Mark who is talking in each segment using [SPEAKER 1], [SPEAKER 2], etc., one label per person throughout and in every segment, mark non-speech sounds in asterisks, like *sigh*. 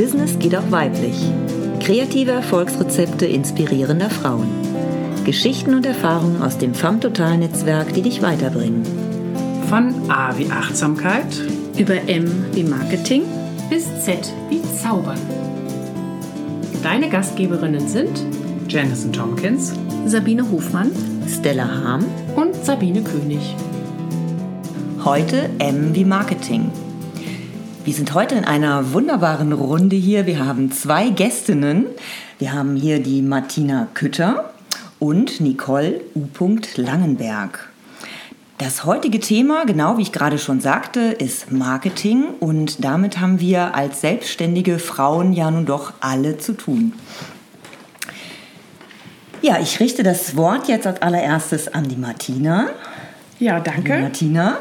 [SPEAKER 1] Business geht auch weiblich. Kreative Erfolgsrezepte inspirierender Frauen. Geschichten und Erfahrungen aus dem FAM Total Netzwerk, die dich weiterbringen.
[SPEAKER 2] Von A wie Achtsamkeit
[SPEAKER 3] über M wie Marketing
[SPEAKER 4] bis Z wie Zaubern. Deine Gastgeberinnen sind
[SPEAKER 2] Janison Tompkins,
[SPEAKER 3] Sabine Hofmann,
[SPEAKER 1] Stella Harm
[SPEAKER 4] und Sabine König.
[SPEAKER 1] Heute M wie Marketing. Wir sind heute in einer wunderbaren Runde hier. Wir haben zwei Gästinnen. Wir haben hier die Martina Kütter und Nicole U. Langenberg. Das heutige Thema, genau wie ich gerade schon sagte, ist Marketing und damit haben wir als selbstständige Frauen ja nun doch alle zu tun. Ja, ich richte das Wort jetzt als allererstes an die Martina.
[SPEAKER 4] Ja, danke.
[SPEAKER 1] Die Martina,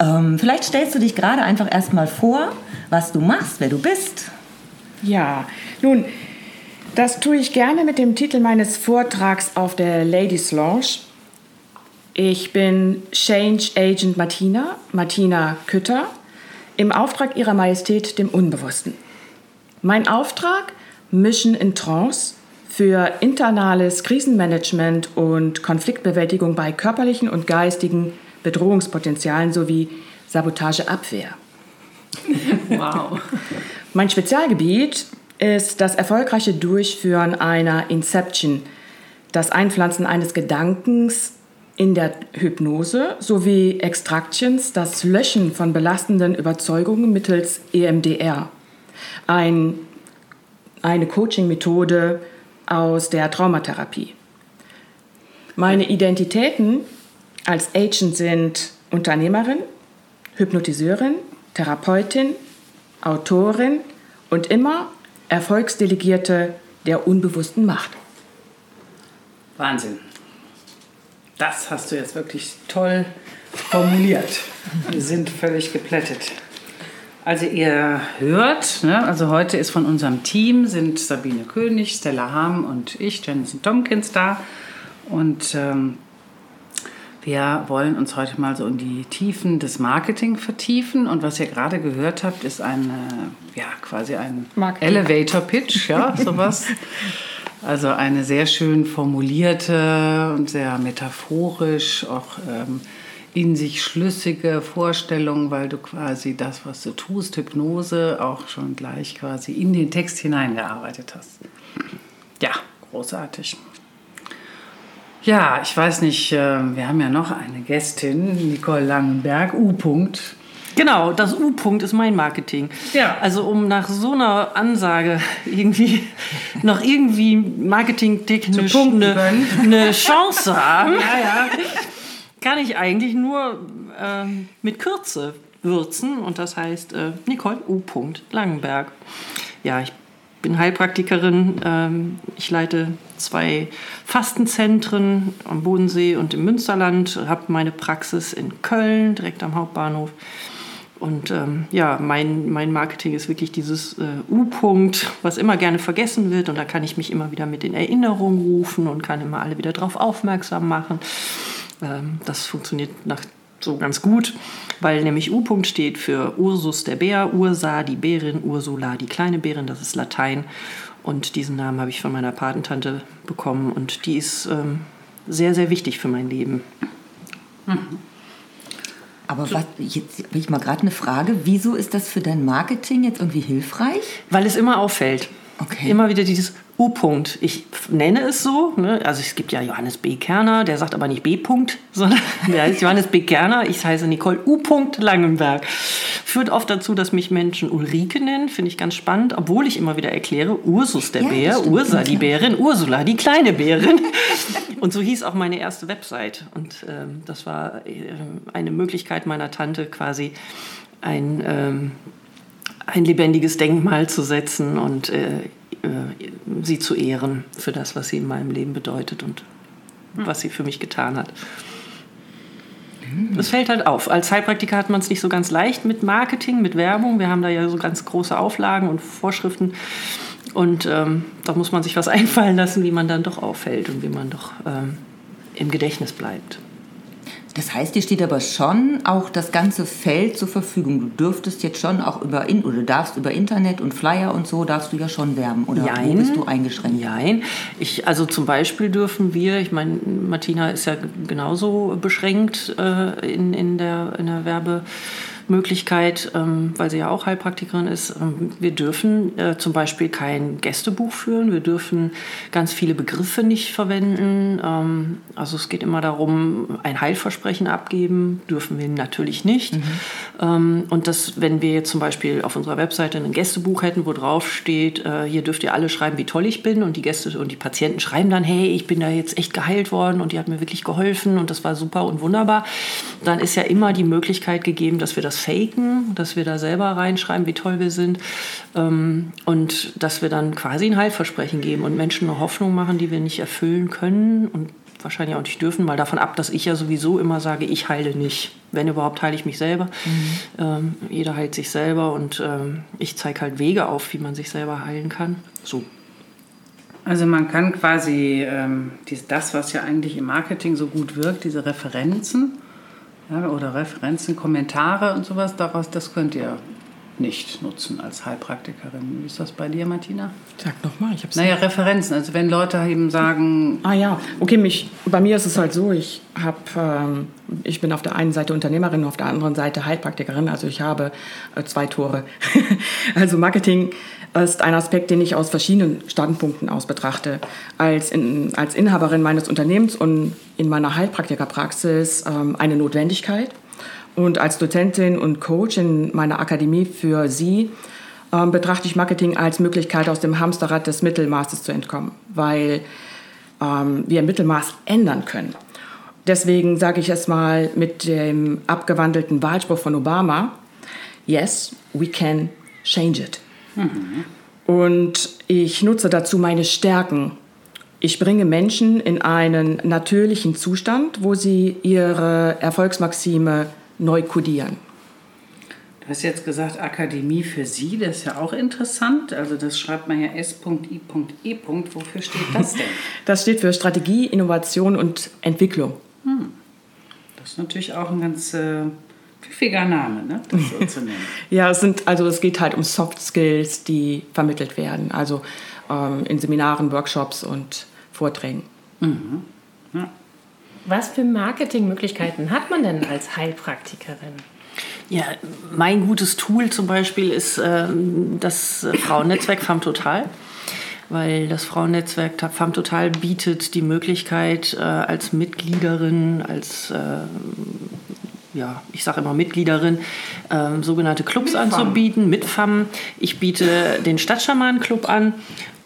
[SPEAKER 1] ähm, vielleicht stellst du dich gerade einfach erstmal vor, was du machst, wer du bist.
[SPEAKER 4] Ja, nun, das tue ich gerne mit dem Titel meines Vortrags auf der Ladies Lounge. Ich bin Change Agent Martina, Martina Kütter, im Auftrag Ihrer Majestät, dem Unbewussten. Mein Auftrag, Mission in Trance für internales Krisenmanagement und Konfliktbewältigung bei körperlichen und geistigen Bedrohungspotenzialen sowie Sabotageabwehr.
[SPEAKER 3] Wow. *laughs*
[SPEAKER 4] mein Spezialgebiet ist das erfolgreiche Durchführen einer Inception, das Einpflanzen eines Gedankens in der Hypnose sowie Extractions, das Löschen von belastenden Überzeugungen mittels EMDR. Ein, eine Coaching-Methode aus der Traumatherapie. Meine Identitäten als Agent sind Unternehmerin, Hypnotiseurin, Therapeutin, Autorin und immer Erfolgsdelegierte der unbewussten Macht.
[SPEAKER 2] Wahnsinn. Das hast du jetzt wirklich toll formuliert. Wir sind völlig geplättet. Also ihr hört, ne, also heute ist von unserem Team sind Sabine König, Stella Ham und ich, Jensen Tompkins da. Und ähm, wir wollen uns heute mal so in die Tiefen des Marketing vertiefen. Und was ihr gerade gehört habt, ist ein, ja, quasi ein Elevator Pitch, ja, *laughs* sowas. Also eine sehr schön formulierte und sehr metaphorisch, auch ähm, in sich schlüssige Vorstellung, weil du quasi das, was du tust, Hypnose, auch schon gleich quasi in den Text hineingearbeitet hast. Ja, großartig. Ja, ich weiß nicht, ähm, wir haben ja noch eine Gästin, Nicole Langenberg, U. -Punkt.
[SPEAKER 5] Genau, das U-Punkt ist mein Marketing.
[SPEAKER 2] Ja.
[SPEAKER 5] Also um nach so einer Ansage irgendwie *laughs* noch irgendwie marketingtechnisch eine, *laughs* eine Chance haben,
[SPEAKER 2] ja, ja.
[SPEAKER 5] kann ich eigentlich nur äh, mit Kürze würzen und das heißt äh, Nicole U. Langenberg. Ja, ich bin Heilpraktikerin. Ähm, ich leite zwei Fastenzentren am Bodensee und im Münsterland, habe meine Praxis in Köln, direkt am Hauptbahnhof. Und ähm, ja, mein, mein Marketing ist wirklich dieses äh, U-Punkt, was immer gerne vergessen wird. Und da kann ich mich immer wieder mit in Erinnerung rufen und kann immer alle wieder darauf aufmerksam machen. Ähm, das funktioniert nach so ganz gut, weil nämlich U-Punkt steht für Ursus der Bär, Ursa die Bärin, Ursula die kleine Bärin, das ist Latein. Und diesen Namen habe ich von meiner Patentante bekommen und die ist ähm, sehr, sehr wichtig für mein Leben.
[SPEAKER 1] Mhm. Aber was, jetzt habe ich mal gerade eine Frage. Wieso ist das für dein Marketing jetzt irgendwie hilfreich?
[SPEAKER 5] Weil es immer auffällt.
[SPEAKER 1] Okay.
[SPEAKER 5] Immer wieder dieses U-Punkt. Ich nenne es so. Ne? Also es gibt ja Johannes B. Kerner, der sagt aber nicht B. -Punkt, sondern *laughs* der heißt Johannes B. Kerner. Ich heiße Nicole U. Langenberg. Führt oft dazu, dass mich Menschen Ulrike nennen. Finde ich ganz spannend. Obwohl ich immer wieder erkläre, Ursus der
[SPEAKER 1] Ja,
[SPEAKER 5] Bär, Ursa die. Bärin, Ursula die kleine Bärin. *laughs* Und so hieß auch meine erste Website. Und ähm, das war äh, eine Möglichkeit meiner Tante quasi ein... Ähm, ein lebendiges Denkmal zu setzen und äh, äh, sie zu ehren für das, was sie in meinem Leben bedeutet und was sie für mich getan hat. Es fällt halt auf. Als Heilpraktiker hat man es nicht so ganz leicht mit Marketing, mit Werbung. Wir haben da ja so ganz große Auflagen und Vorschriften. Und ähm, da muss man sich was *laughs* einfallen lassen, wie man dann doch auffällt und wie man doch ähm, im Gedächtnis bleibt.
[SPEAKER 1] Das heißt, dir steht aber schon auch das ganze Feld zur Verfügung. Du dürftest jetzt schon auch über in oder darfst über Internet und Flyer und so darfst du ja schon werben oder
[SPEAKER 5] Jein.
[SPEAKER 1] wo bist du eingeschränkt?
[SPEAKER 5] Nein, ich, also zum Beispiel dürfen wir, ich meine, Martina ist ja genauso beschränkt äh, in, in, der, in der Werbe. Möglichkeit, ähm, weil sie ja auch Heilpraktikerin ist. Ähm, wir dürfen äh, zum Beispiel kein Gästebuch führen, wir dürfen ganz viele Begriffe nicht verwenden. Ähm, also es geht immer darum, ein Heilversprechen abgeben, dürfen wir natürlich nicht. Mhm. Ähm, und das, wenn wir jetzt zum Beispiel auf unserer Webseite ein Gästebuch hätten, wo drauf steht, äh, hier dürft ihr alle schreiben, wie toll ich bin und die Gäste und die Patienten schreiben dann, hey, ich bin da jetzt echt geheilt worden und die hat mir wirklich geholfen und das war super und wunderbar, dann ist ja immer die Möglichkeit gegeben, dass wir das faken, dass wir da selber reinschreiben, wie toll wir sind ähm, und dass wir dann quasi ein Heilversprechen geben und Menschen eine Hoffnung machen, die wir nicht erfüllen können und wahrscheinlich auch nicht dürfen, mal davon ab, dass ich ja sowieso immer sage, ich heile nicht. Wenn überhaupt heile ich mich selber. Mhm. Ähm, jeder heilt sich selber und ähm, ich zeige halt Wege auf, wie man sich selber heilen kann. So.
[SPEAKER 2] Also man kann quasi ähm, das, was ja eigentlich im Marketing so gut wirkt, diese Referenzen, ja, oder Referenzen, Kommentare und sowas daraus, das könnt ihr nicht nutzen als Heilpraktikerin. Wie ist das bei dir, Martina?
[SPEAKER 4] Sag nochmal, ich habe
[SPEAKER 2] Naja, Referenzen. Also wenn Leute eben sagen...
[SPEAKER 4] Ah ja, okay, mich, bei mir ist es halt so, ich, hab, ähm, ich bin auf der einen Seite Unternehmerin, auf der anderen Seite Heilpraktikerin. Also ich habe äh, zwei Tore. *laughs* also Marketing ist ein Aspekt, den ich aus verschiedenen Standpunkten aus betrachte. Als, in, als Inhaberin meines Unternehmens und in meiner Heilpraktikerpraxis ähm, eine Notwendigkeit. Und als Dozentin und Coach in meiner Akademie für Sie ähm, betrachte ich Marketing als Möglichkeit, aus dem Hamsterrad des Mittelmaßes zu entkommen, weil ähm, wir Mittelmaß ändern können. Deswegen sage ich es mal mit dem abgewandelten Wahlspruch von Obama, Yes, we can change it. Mhm. Und ich nutze dazu meine Stärken. Ich bringe Menschen in einen natürlichen Zustand, wo sie ihre Erfolgsmaxime neu kodieren.
[SPEAKER 2] Du hast jetzt gesagt, Akademie für Sie, das ist ja auch interessant. Also das schreibt man ja S.I.E. Wofür steht das *laughs* denn?
[SPEAKER 4] Das steht für Strategie, Innovation und Entwicklung. Hm.
[SPEAKER 2] Das ist natürlich auch ein ganz äh, pfiffiger Name, ne? das so zu nennen. *laughs*
[SPEAKER 4] ja, es, sind, also es geht halt um Soft Skills, die vermittelt werden. Also ähm, in Seminaren, Workshops und Vorträgen. Mhm.
[SPEAKER 3] Ja. Was für Marketingmöglichkeiten hat man denn als Heilpraktikerin?
[SPEAKER 5] Ja, mein gutes Tool zum Beispiel ist äh, das Frauennetzwerk FAM Total weil das Frauennetzwerk FAM Total bietet die Möglichkeit, äh, als Mitgliederin, als, äh, ja, ich sage immer Mitgliederin, äh, sogenannte Clubs mit anzubieten mit FAM. Ich biete den Stadtschamanen-Club an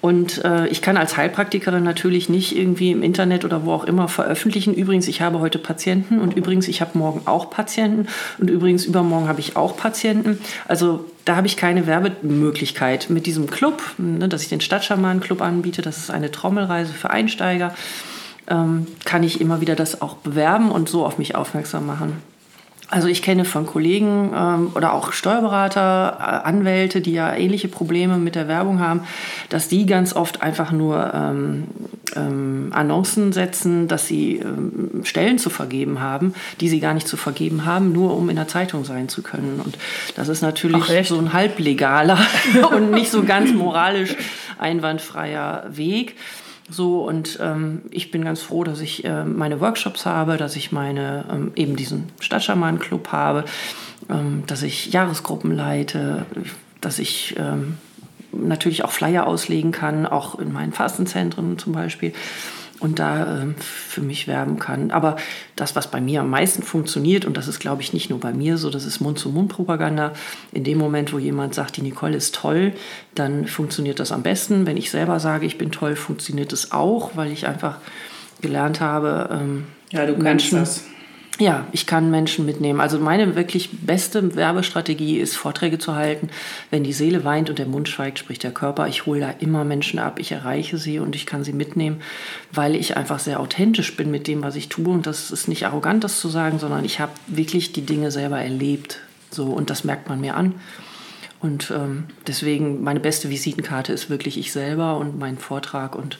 [SPEAKER 5] und äh, ich kann als Heilpraktikerin natürlich nicht irgendwie im Internet oder wo auch immer veröffentlichen. Übrigens, ich habe heute Patienten und übrigens, ich habe morgen auch Patienten und übrigens, übermorgen habe ich auch Patienten. Also da habe ich keine Werbemöglichkeit. Mit diesem Club, ne, dass ich den Stadtschamanen-Club anbiete, das ist eine Trommelreise für Einsteiger, ähm, kann ich immer wieder das auch bewerben und so auf mich aufmerksam machen. Also ich kenne von Kollegen ähm, oder auch Steuerberater, äh, Anwälte, die ja ähnliche Probleme mit der Werbung haben, dass die ganz oft einfach nur ähm, ähm, Annoncen setzen, dass sie Stellen zu vergeben haben, die sie gar nicht zu vergeben haben, nur um in der Zeitung sein zu können. Und das ist natürlich so ein halblegaler *laughs* und nicht so ganz moralisch einwandfreier Weg. So, und ähm, ich bin ganz froh, dass ich äh, meine Workshops habe, dass ich meine, ähm, eben diesen Stadtschamanen-Club habe, ähm, dass ich Jahresgruppen leite, dass ich ähm, natürlich auch Flyer auslegen kann, auch in meinen Fastenzentren zum Beispiel und da äh, für mich werben kann. Aber das, was bei mir am meisten funktioniert, und das ist, glaube ich, nicht nur bei mir so, das ist Mund-zu-Mund-Propaganda. In dem Moment, wo jemand sagt, die Nicole ist toll, dann funktioniert das am besten. Wenn ich selber sage, ich bin toll, funktioniert es auch, weil ich einfach gelernt habe, ähm,
[SPEAKER 2] ja, du Menschen, das
[SPEAKER 5] ja, ich kann Menschen mitnehmen. Also meine wirklich beste Werbestrategie ist, Vorträge zu halten. Wenn die Seele weint und der Mund schweigt, spricht der Körper. Ich hole da immer Menschen ab, ich erreiche sie und ich kann sie mitnehmen, weil ich einfach sehr authentisch bin mit dem, was ich tue. Und das ist nicht arrogant, das zu sagen, sondern ich habe wirklich die Dinge selber erlebt. So, und das merkt man mir an. Und ähm, deswegen, meine beste Visitenkarte ist wirklich ich selber und mein Vortrag und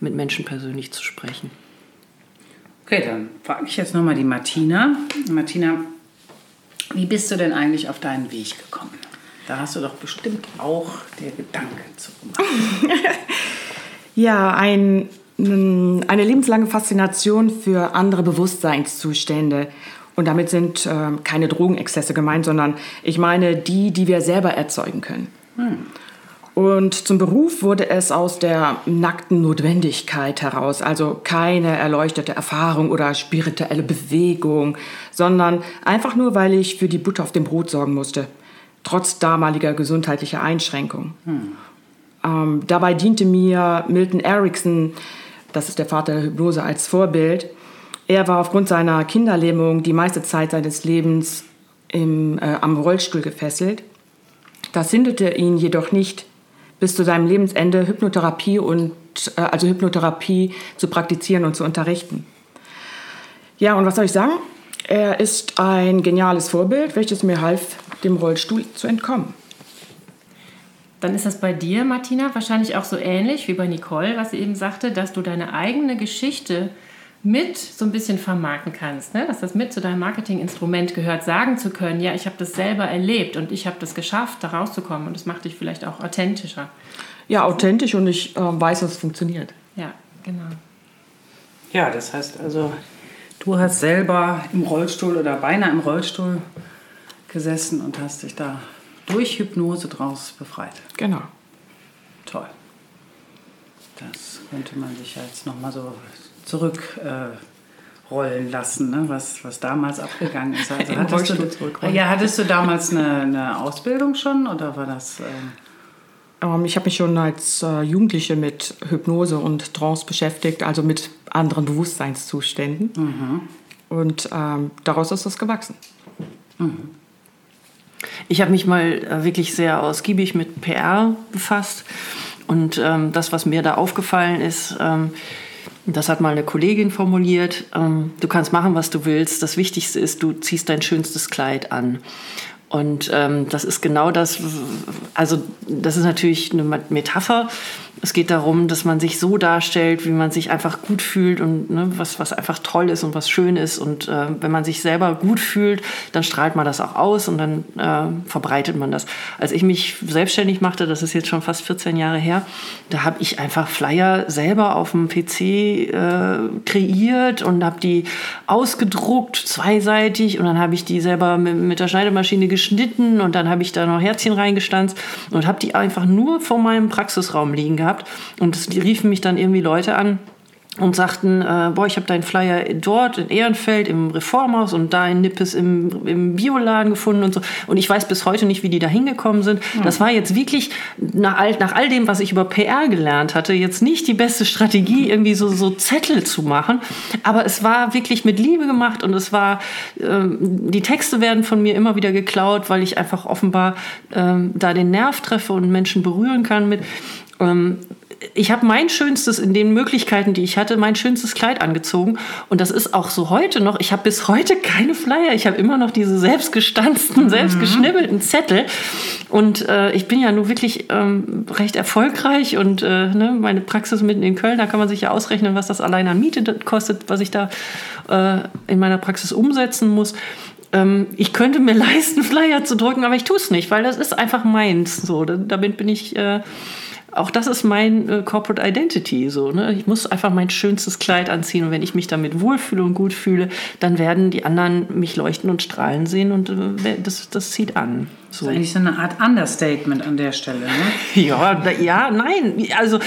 [SPEAKER 5] mit Menschen persönlich zu sprechen.
[SPEAKER 2] Okay, dann frage ich jetzt nochmal die Martina. Martina, wie bist du denn eigentlich auf deinen Weg gekommen? Da hast du doch bestimmt auch der Gedanke zu gemacht. *laughs*
[SPEAKER 4] Ja, ein, mm, eine lebenslange Faszination für andere Bewusstseinszustände. Und damit sind äh, keine Drogenexzesse gemeint, sondern ich meine die, die wir selber erzeugen können. Und zum Beruf wurde es aus der nackten Notwendigkeit heraus, also keine erleuchtete Erfahrung oder spirituelle Bewegung, sondern einfach nur, weil ich für die Butter auf dem Brot sorgen musste, trotz damaliger gesundheitlicher Einschränkungen. Ähm, dabei diente mir Milton Erickson, das ist der Vater der Hypnose, als Vorbild. Er war aufgrund seiner Kinderlähmung die meiste Zeit seines Lebens im, äh, am Rollstuhl gefesselt. Das hinderte ihn jedoch nicht, bis zu seinem Lebensende Hypnotherapie und äh, also Hypnotherapie zu praktizieren und zu unterrichten. Ja, und was soll ich sagen? Er ist ein geniales Vorbild, welches mir half, dem Rollstuhl zu entkommen.
[SPEAKER 3] Dann ist das bei dir, Martina, wahrscheinlich auch so ähnlich wie bei Nicole, was sie eben sagte, dass du deine eigene Geschichte mit so ein bisschen vermarkten kannst, ne? dass das mit zu deinem Marketinginstrument gehört, sagen zu können, ja, ich habe das selber erlebt und ich habe das geschafft, da rauszukommen und das macht dich vielleicht auch authentischer.
[SPEAKER 4] Ja, authentisch und ich äh, weiß, dass es funktioniert.
[SPEAKER 3] Ja, genau.
[SPEAKER 2] Ja, das heißt also, du hast selber im Rollstuhl oder beinahe im Rollstuhl gesessen und hast dich da durch Hypnose draus befreit.
[SPEAKER 4] Genau.
[SPEAKER 2] Toll. Das könnte man sich ja jetzt nochmal so zurückrollen äh, rollen lassen, ne? was, was damals abgegangen ist. Also *laughs*
[SPEAKER 4] Im
[SPEAKER 2] hattest, du,
[SPEAKER 4] zurückrollen.
[SPEAKER 2] ja, hattest du damals eine, eine Ausbildung schon oder war das... Ähm,
[SPEAKER 4] ich habe mich schon als äh, Jugendliche mit Hypnose und Trance beschäftigt, also mit anderen Bewusstseinszuständen. Und ähm, daraus ist das gewachsen.
[SPEAKER 5] Ich habe mich mal äh, wirklich sehr ausgiebig mit PR befasst. Und ähm, das, was mir da aufgefallen ist, ähm, das hat mal eine Kollegin formuliert, ähm, du kannst machen, was du willst. Das Wichtigste ist, du ziehst dein schönstes Kleid an. Und ähm, das ist genau das, also das ist natürlich eine Metapher. Es geht darum, dass man sich so darstellt, wie man sich einfach gut fühlt und ne, was, was einfach toll ist und was schön ist. Und äh, wenn man sich selber gut fühlt, dann strahlt man das auch aus und dann äh, verbreitet man das. Als ich mich selbstständig machte, das ist jetzt schon fast 14 Jahre her, da habe ich einfach Flyer selber auf dem PC äh, kreiert und habe die ausgedruckt, zweiseitig. Und dann habe ich die selber mit, mit der Schneidemaschine geschnitten und dann habe ich da noch Herzchen reingestanzt und habe die einfach nur vor meinem Praxisraum liegen gehabt. Und es riefen mich dann irgendwie Leute an und sagten, äh, boah, ich habe deinen Flyer dort in Ehrenfeld im Reformhaus und da in Nippes im, im Bioladen gefunden und so. Und ich weiß bis heute nicht, wie die da hingekommen sind. Das war jetzt wirklich nach all, nach all dem, was ich über PR gelernt hatte, jetzt nicht die beste Strategie, irgendwie so, so Zettel zu machen. Aber es war wirklich mit Liebe gemacht und es war, ähm, die Texte werden von mir immer wieder geklaut, weil ich einfach offenbar ähm, da den Nerv treffe und Menschen berühren kann mit. Ähm, ich habe mein schönstes in den Möglichkeiten, die ich hatte, mein schönstes Kleid angezogen. Und das ist auch so heute noch. Ich habe bis heute keine Flyer. Ich habe immer noch diese selbstgestanzten, selbstgeschnibbelten Zettel. Und äh, ich bin ja nun wirklich ähm, recht erfolgreich. Und äh, ne, meine Praxis mitten in Köln, da kann man sich ja ausrechnen, was das allein an Miete kostet, was ich da äh, in meiner Praxis umsetzen muss Ähm, ich könnte mir *laughs* leisten, Flyer zu drücken, aber ich tue es nicht, weil das ist einfach meins. So, da- damit bin ich, äh, auch das ist mein äh, Corporate Identity. So, ne? Ich muss einfach mein schönstes Kleid anziehen und wenn ich mich damit wohlfühle und gut fühle, dann werden die anderen mich leuchten und strahlen sehen und äh, das, das zieht an.
[SPEAKER 2] Das
[SPEAKER 5] So.
[SPEAKER 2] ist eigentlich so eine Art Understatement an der Stelle. Ne? *laughs*
[SPEAKER 5] Ja, ja, nein. Also,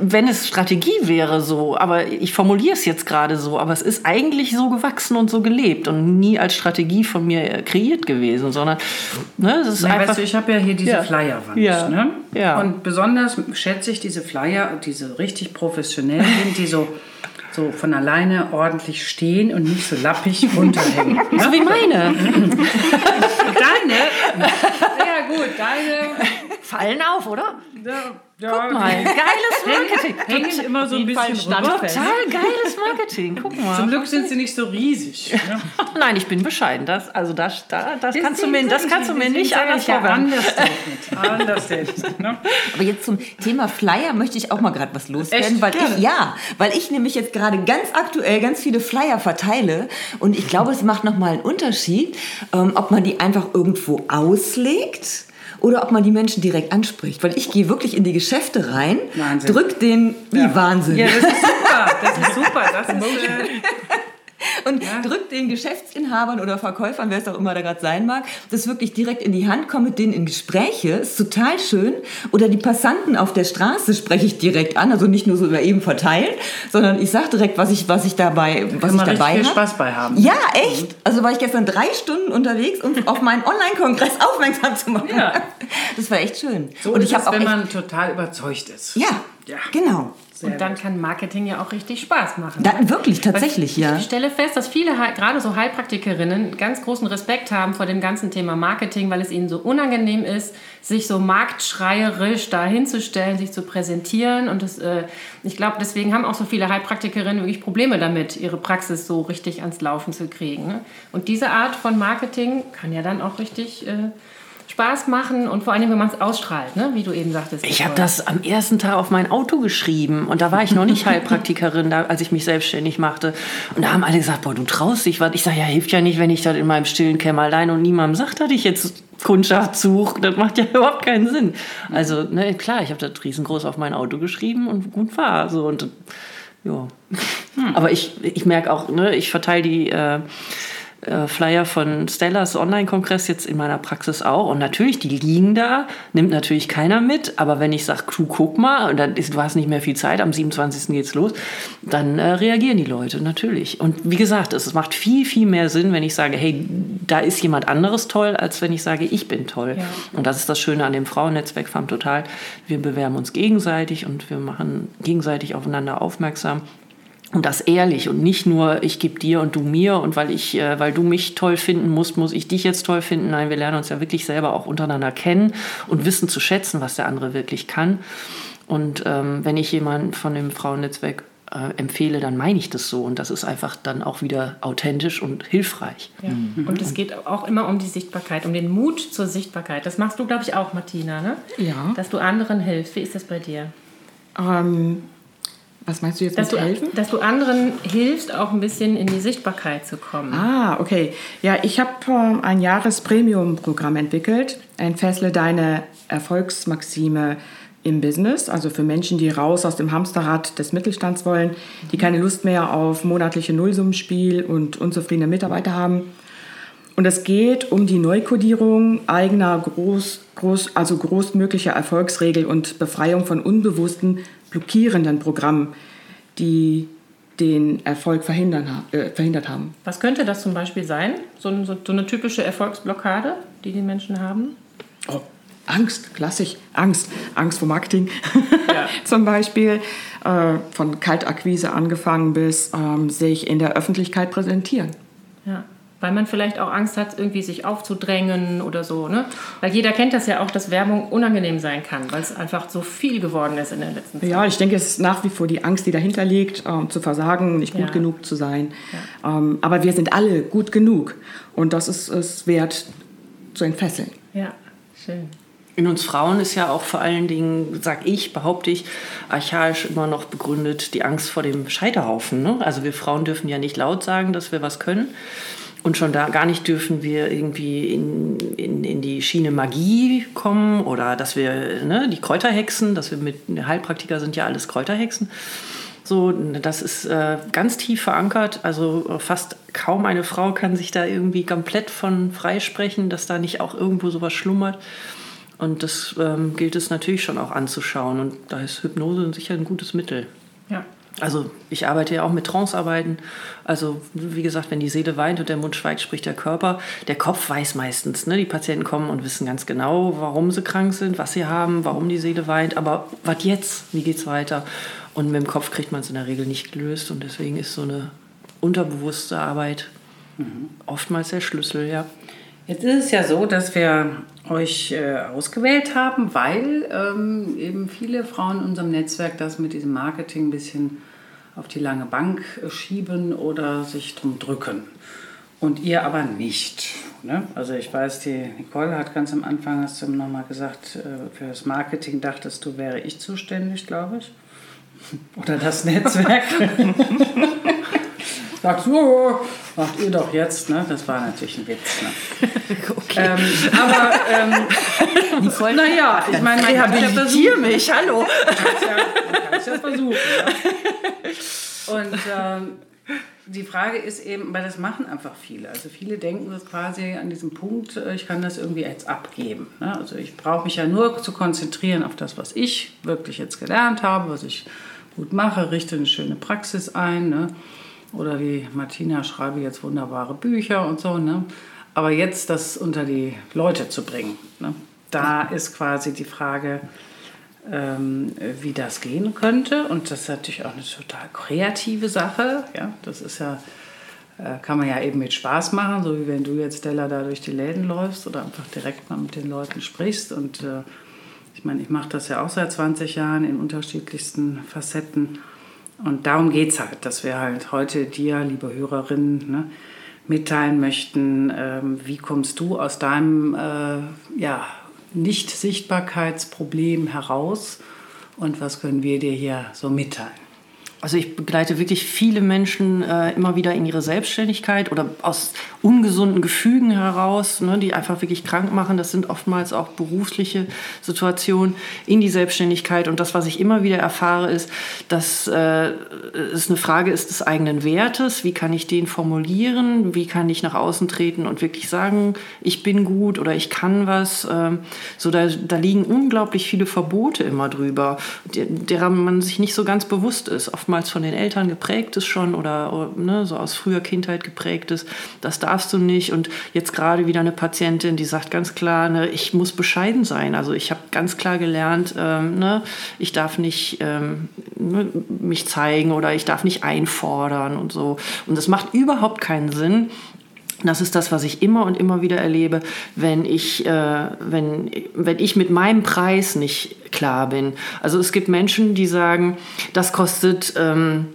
[SPEAKER 5] wenn es Strategie wäre, so, aber ich formuliere es jetzt gerade so, aber es ist eigentlich so gewachsen und so gelebt und nie als Strategie von mir kreiert gewesen, sondern ne, es ist
[SPEAKER 2] Na,
[SPEAKER 5] einfach.
[SPEAKER 2] weißt du, ich habe ja hier diese
[SPEAKER 5] Ja.
[SPEAKER 2] Flyerwand.
[SPEAKER 5] Ja.
[SPEAKER 2] Ne?
[SPEAKER 5] Ja.
[SPEAKER 2] Und besonders schätze ich diese Flyer, diese richtig professionell sind, die so, so von alleine ordentlich stehen und nicht so lappig runterhängen. *laughs*
[SPEAKER 5] so wie meine. *laughs*
[SPEAKER 2] Deine, ja gut, deine
[SPEAKER 5] fallen auf, oder?
[SPEAKER 2] Ja,
[SPEAKER 5] Guck mal, *laughs* geiles Marketing.
[SPEAKER 2] Hängen immer so ein bisschen.
[SPEAKER 5] Total geiles Marketing. Guck mal.
[SPEAKER 2] Zum Glück sind sie nicht so riesig. Ne? *laughs*
[SPEAKER 5] Nein, ich bin bescheiden. Das, also das, da, das kannst du mir, das kannst du mir nicht anders
[SPEAKER 2] ja. Understatement. *laughs* Ne?
[SPEAKER 1] Aber jetzt zum Thema Flyer möchte ich auch mal gerade was loswerden,
[SPEAKER 2] Echt?
[SPEAKER 1] weil
[SPEAKER 2] Gerne.
[SPEAKER 1] ich ja, weil ich nämlich jetzt gerade ganz aktuell ganz viele Flyer verteile und ich glaube, es macht noch mal einen Unterschied, ähm, ob man die einfach irgendwo auslegt. Oder ob man die Menschen direkt anspricht. Weil ich gehe wirklich in die Geschäfte rein,
[SPEAKER 2] Wahnsinn.
[SPEAKER 1] drück den, wie Wahnsinn.
[SPEAKER 2] Ja, das ist super. Das ist super. Das ist, äh, *laughs* *laughs*
[SPEAKER 1] und drückt den Geschäftsinhabern oder Verkäufern, wer es auch immer da gerade sein mag, das wirklich direkt in die Hand, komme mit denen in Gespräche, ist total schön. Oder die Passanten auf der Straße spreche ich direkt an, also nicht nur so über eben verteilen, sondern ich sage direkt, was ich, was ich dabei, was
[SPEAKER 2] kann
[SPEAKER 1] ich dabei
[SPEAKER 2] viel
[SPEAKER 1] habe.
[SPEAKER 2] Spaß bei haben.
[SPEAKER 1] Ja, echt. Also war ich gestern drei Stunden unterwegs, um auf meinen Online-Kongress *laughs* aufmerksam zu machen.
[SPEAKER 2] Ja.
[SPEAKER 1] Das war echt schön.
[SPEAKER 2] So
[SPEAKER 1] und
[SPEAKER 2] ist
[SPEAKER 1] ich habe auch
[SPEAKER 2] wenn man total überzeugt ist.
[SPEAKER 1] ja,
[SPEAKER 2] Ja.
[SPEAKER 1] genau.
[SPEAKER 3] Und dann kann Marketing ja auch richtig Spaß machen.
[SPEAKER 1] Da, wirklich, tatsächlich, ja.
[SPEAKER 3] Ich stelle fest, dass viele, gerade so Heilpraktikerinnen, ganz großen Respekt haben vor dem ganzen Thema Marketing, weil es ihnen so unangenehm ist, sich so marktschreierisch da hinzustellen, sich zu präsentieren. Und das, äh, ich glaube, deswegen haben auch so viele Heilpraktikerinnen wirklich Probleme damit, ihre Praxis so richtig ans Laufen zu kriegen. Ne? Und diese Art von Marketing kann ja dann auch richtig äh, Spaß machen und vor allem, wenn man es ausstrahlt, ne? wie du eben sagtest.
[SPEAKER 5] Ich habe das am ersten Tag auf mein Auto geschrieben und da war ich noch nicht *laughs* Heilpraktikerin, da, als ich mich selbstständig machte. Und da haben alle gesagt, boah, du traust dich was. Ich sage, ja, hilft ja nicht, wenn ich das in meinem stillen Kämmerlein und niemandem sagt, dass ich jetzt Kundschaft suche. Das macht ja *laughs* überhaupt keinen Sinn. Also, ne, klar, ich habe das riesengroß auf mein Auto geschrieben und gut war. So, und, ja. Aber ich, ich merke auch, ne, ich verteile die... Äh, äh, Flyer von Stellas Online-Kongress jetzt in meiner Praxis auch. Und natürlich, die liegen da, nimmt natürlich keiner mit. Aber wenn ich sage, du guck mal, und dann ist, du hast nicht mehr viel Zeit, am 27. geht's los, dann äh, reagieren die Leute natürlich. Und wie gesagt, es macht viel, viel mehr Sinn, wenn ich sage, hey, da ist jemand anderes toll, als wenn ich sage, ich bin toll.
[SPEAKER 3] Ja.
[SPEAKER 5] Und das ist das Schöne an dem Frauennetzwerk FAM Total. Wir bewerben uns gegenseitig und wir machen gegenseitig aufeinander aufmerksam. Und das ehrlich und nicht nur, ich gebe dir und du mir und weil, ich, äh, weil du mich toll finden musst, muss ich dich jetzt toll finden. Nein, wir lernen uns ja wirklich selber auch untereinander kennen und wissen zu schätzen, was der andere wirklich kann. Und ähm, wenn ich jemanden von dem Frauennetzwerk äh, empfehle, dann meine ich das so. Und das ist einfach dann auch wieder authentisch und hilfreich.
[SPEAKER 3] Ja. Und es geht auch immer um die Sichtbarkeit, um den Mut zur Sichtbarkeit. Das machst du, glaube ich, auch, Martina, ne?
[SPEAKER 4] Ja.
[SPEAKER 3] Dass du anderen hilfst. Wie ist das bei dir?
[SPEAKER 4] Ähm, was meinst du jetzt
[SPEAKER 3] Dass
[SPEAKER 4] mit
[SPEAKER 3] du,
[SPEAKER 4] helfen?
[SPEAKER 3] dass du anderen hilfst, auch ein bisschen in die Sichtbarkeit zu kommen.
[SPEAKER 4] Ah, okay. Ja, ich habe ähm, ein Jahres-Premium-Programm entwickelt. Entfessle deine Erfolgsmaxime im Business, also für Menschen, die raus aus dem Hamsterrad des Mittelstands wollen, die keine Lust mehr auf monatliche Nullsummenspiel und unzufriedene Mitarbeiter haben. Und es geht um die Neukodierung eigener groß, groß, also großmöglicher Erfolgsregel und Befreiung von unbewussten, blockierenden Programmen, die den Erfolg verhindern, äh, verhindert haben.
[SPEAKER 3] Was könnte das zum Beispiel sein? So, so, so eine typische Erfolgsblockade, die die Menschen haben?
[SPEAKER 4] Oh, Angst, klassisch, Angst. Angst vor Marketing *laughs* zum Beispiel. Äh, von Kaltakquise angefangen bis ähm, sich in der Öffentlichkeit präsentieren.
[SPEAKER 3] Ja. Weil man vielleicht auch Angst hat, irgendwie sich aufzudrängen oder so. Ne? Weil jeder kennt das ja auch, dass Werbung unangenehm sein kann, weil es einfach so viel geworden ist in der letzten Zeit.
[SPEAKER 4] Ja, ich denke, es ist nach wie vor die Angst, die dahinter liegt, ähm, zu versagen, nicht gut
[SPEAKER 3] Ja.
[SPEAKER 4] genug zu sein. Ähm, aber wir sind alle gut genug. Und das ist es wert zu entfesseln.
[SPEAKER 3] Ja, schön.
[SPEAKER 5] In uns Frauen ist ja auch vor allen Dingen, sag ich, behaupte ich, archaisch immer noch begründet die Angst vor dem Scheiterhaufen. Ne? Also wir Frauen dürfen ja nicht laut sagen, dass wir was können. Und schon da gar nicht dürfen wir irgendwie in, in, in die Schiene Magie kommen oder dass wir ne, die Kräuterhexen, dass wir mit Heilpraktiker sind ja alles Kräuterhexen. So, das ist äh, ganz tief verankert. Also äh, fast kaum eine Frau kann sich da irgendwie komplett von freisprechen, dass da nicht auch irgendwo sowas schlummert. Und das ähm, gilt es natürlich schon auch anzuschauen. Und da ist Hypnose sicher ein gutes Mittel.
[SPEAKER 3] Ja.
[SPEAKER 5] Also ich arbeite ja auch mit Trancearbeiten. Also wie gesagt, wenn die Seele weint und der Mund schweigt, spricht der Körper. Der Kopf weiß meistens. Ne? Die Patienten kommen und wissen ganz genau, warum sie krank sind, was sie haben, warum die Seele weint. Aber was jetzt? Wie geht's weiter? Und mit dem Kopf kriegt man es in der Regel nicht gelöst. Und deswegen ist so eine unterbewusste Arbeit oftmals der Schlüssel, ja.
[SPEAKER 2] Jetzt ist es ja so, dass wir euch äh, ausgewählt haben, weil ähm, eben viele Frauen in unserem Netzwerk das mit diesem Marketing ein bisschen auf die lange Bank äh, schieben oder sich drum drücken. Und ihr aber nicht. Ne? Also ich weiß, die Nicole hat ganz am Anfang, hast du nochmal gesagt, äh, für das Marketing dachtest du, wäre ich zuständig, glaube ich. *laughs* Oder das Netzwerk. *laughs* Sagst du, oh, macht ihr doch jetzt, ne? Das war natürlich ein Witz. Ne? *laughs* Okay. Ähm, aber ähm, naja, ich meine, man kann ja versuchen.
[SPEAKER 5] mich, hallo.
[SPEAKER 2] Man kann es ja versuchen. Ja. Und ähm, die Frage ist eben, weil das machen einfach viele. Also viele denken das quasi an diesem Punkt, äh, ich kann das irgendwie jetzt abgeben. Ne? Also ich brauche mich ja nur zu konzentrieren auf das, was ich wirklich jetzt gelernt habe, was ich gut mache, richte eine schöne Praxis ein. Ne? Oder wie Martina schreibe jetzt wunderbare Bücher und so. Ne? Aber jetzt das unter die Leute zu bringen, ne? da ist quasi die Frage, ähm, wie das gehen könnte. Und das ist natürlich auch eine total kreative Sache. Ja? Das ist ja, äh, kann man ja eben mit Spaß machen, so wie wenn du jetzt, Stella, da durch die Läden läufst oder einfach direkt mal mit den Leuten sprichst. Und äh, ich meine, ich mache das ja auch seit 20 Jahren in unterschiedlichsten Facetten. Und darum geht es halt, dass wir halt heute dir, liebe Hörerinnen, ne, mitteilen möchten, ähm, wie kommst du aus deinem äh, ja, Nicht-Sichtbarkeitsproblem heraus und was können wir dir hier so mitteilen.
[SPEAKER 5] Also ich begleite wirklich viele Menschen äh, immer wieder in ihre Selbstständigkeit oder aus ungesunden Gefügen heraus, ne, die einfach wirklich krank machen. Das sind oftmals auch berufliche Situationen in die Selbstständigkeit. Und das, was ich immer wieder erfahre, ist, dass äh, es eine Frage ist des eigenen Wertes. Wie kann ich den formulieren? Wie kann ich nach außen treten und wirklich sagen, ich bin gut oder ich kann was? Ähm, so da, da liegen unglaublich viele Verbote immer drüber, derer man sich nicht so ganz bewusst ist. Oftmals oftmals von den Eltern geprägt ist schon oder ne, so aus früher Kindheit geprägt ist, das darfst du nicht. Und jetzt gerade wieder eine Patientin, die sagt ganz klar, ne, ich muss bescheiden sein. Also ich habe ganz klar gelernt, ähm, ne, ich darf nicht ähm, ne, mich zeigen oder ich darf nicht einfordern und so. Und das macht überhaupt keinen Sinn, das ist das, was ich immer und immer wieder erlebe, wenn ich, äh, wenn, wenn ich mit meinem Preis nicht klar bin. Also es gibt Menschen, die sagen, das kostet ähm,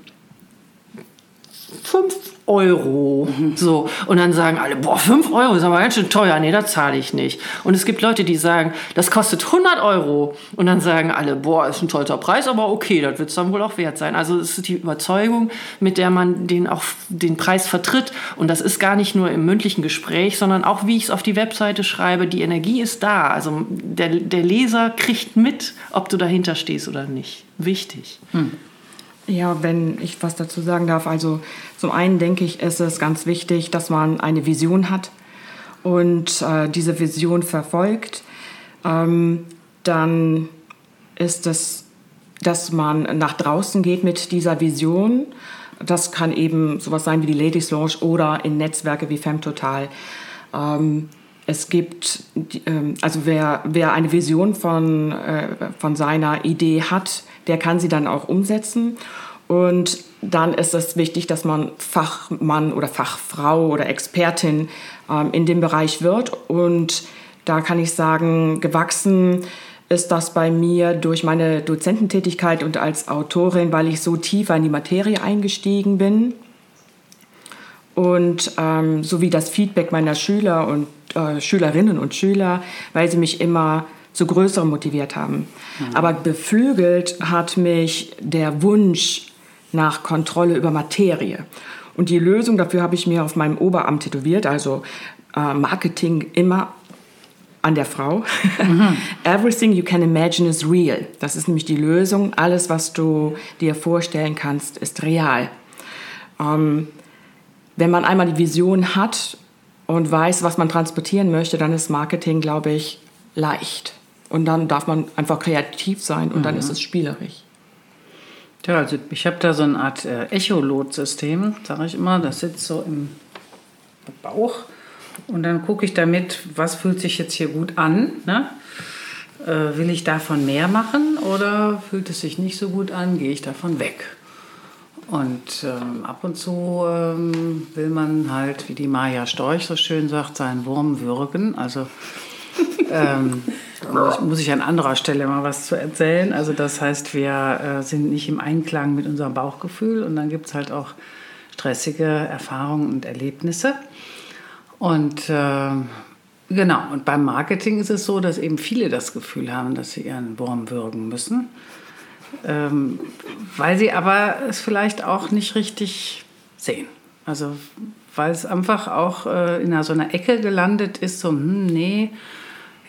[SPEAKER 5] 5 Euro. So. Und dann sagen alle, boah, 5 Euro ist aber ganz schön teuer. Nee, das zahle ich nicht. Und es gibt Leute, die sagen, das kostet 100 Euro. Und dann sagen alle, boah, ist ein toller Preis, aber okay, das wird es dann wohl auch wert sein. Also es ist die Überzeugung, mit der man den auch den Preis vertritt. Und das ist gar nicht nur im mündlichen Gespräch, sondern auch, wie ich es auf die Webseite schreibe, die Energie ist da. Also der, der Leser kriegt mit, ob du dahinter stehst oder nicht. Wichtig. Hm.
[SPEAKER 4] Ja, wenn ich was dazu sagen darf. Also zum einen denke ich, ist es ganz wichtig, dass man eine Vision hat und äh, diese Vision verfolgt. Ähm, dann ist es, dass man nach draußen geht mit dieser Vision. Das kann eben sowas sein wie die Ladies Launch oder in Netzwerke wie FemTotal. Ähm, es gibt, ähm, also wer, wer eine Vision von, äh, von seiner Idee hat, der kann sie dann auch umsetzen. Und dann ist es wichtig, dass man Fachmann oder Fachfrau oder Expertin ähm, in dem Bereich wird. Und da kann ich sagen, gewachsen ist das bei mir durch meine Dozententätigkeit und als Autorin, weil ich so tiefer in die Materie eingestiegen bin. Und ähm, sowie das Feedback meiner Schüler und äh, Schülerinnen und Schüler, weil sie mich immer zu größerem motiviert haben. Mhm. Aber beflügelt hat mich der Wunsch nach Kontrolle über Materie. Und die Lösung dafür habe ich mir auf meinem Oberamt tätowiert, also äh, Marketing immer an der Frau. Mhm. *laughs* Everything you can imagine is real. Das ist nämlich die Lösung. Alles, was du dir vorstellen kannst, ist real. Ähm, wenn man einmal die Vision hat und weiß, was man transportieren möchte, dann ist Marketing, glaube ich, leicht. Und dann darf man einfach kreativ sein und mhm. dann ist es spielerisch.
[SPEAKER 2] Ja, also ich habe da so eine Art äh, Echolot-System, sage ich immer. Das sitzt so im Bauch. Und dann gucke ich damit, was fühlt sich jetzt hier gut an. Ne? Äh, will ich davon mehr machen oder fühlt es sich nicht so gut an, gehe ich davon weg. Und ähm, ab und zu ähm, will man halt, wie die Maja Storch so schön sagt, seinen Wurm würgen. Also ähm, *laughs* muss ich an anderer Stelle mal was zu erzählen. Also das heißt, wir äh, sind nicht im Einklang mit unserem Bauchgefühl und dann gibt es halt auch stressige Erfahrungen und Erlebnisse. Und äh, genau, und beim Marketing ist es so, dass eben viele das Gefühl haben, dass sie ihren Wurm würgen müssen. Ähm, weil sie aber es vielleicht auch nicht richtig sehen. Also weil es einfach auch äh, in so einer Ecke gelandet ist, so, hm, nee,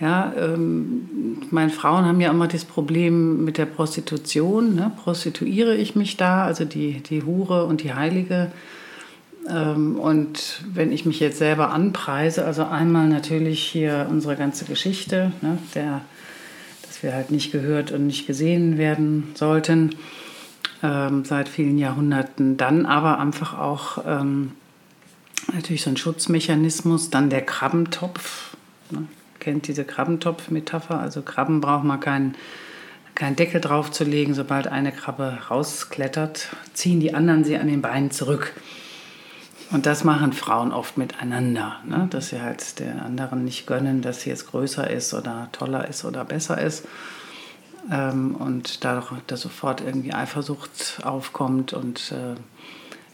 [SPEAKER 2] ja, ähm, meine Frauen haben ja immer das Problem mit der Prostitution. Ne? Prostituiere ich mich da, also die, die Hure und die Heilige. Ähm, und wenn ich mich jetzt selber anpreise, also einmal natürlich hier unsere ganze Geschichte, ne? der, dass wir halt nicht gehört und nicht gesehen werden sollten ähm, seit vielen Jahrhunderten. Dann aber einfach auch ähm, natürlich so ein Schutzmechanismus, dann der Krabbentopf. Ne? Kennt diese Krabbentopf-Metapher? Also Krabben braucht man keinen keinen Deckel drauf zu legen. Sobald eine Krabbe rausklettert, ziehen die anderen sie an den Beinen zurück. Und das machen Frauen oft miteinander, ne? dass sie halt der anderen nicht gönnen, dass sie jetzt größer ist oder toller ist oder besser ist. Ähm, und dadurch, dass sofort irgendwie Eifersucht aufkommt und äh,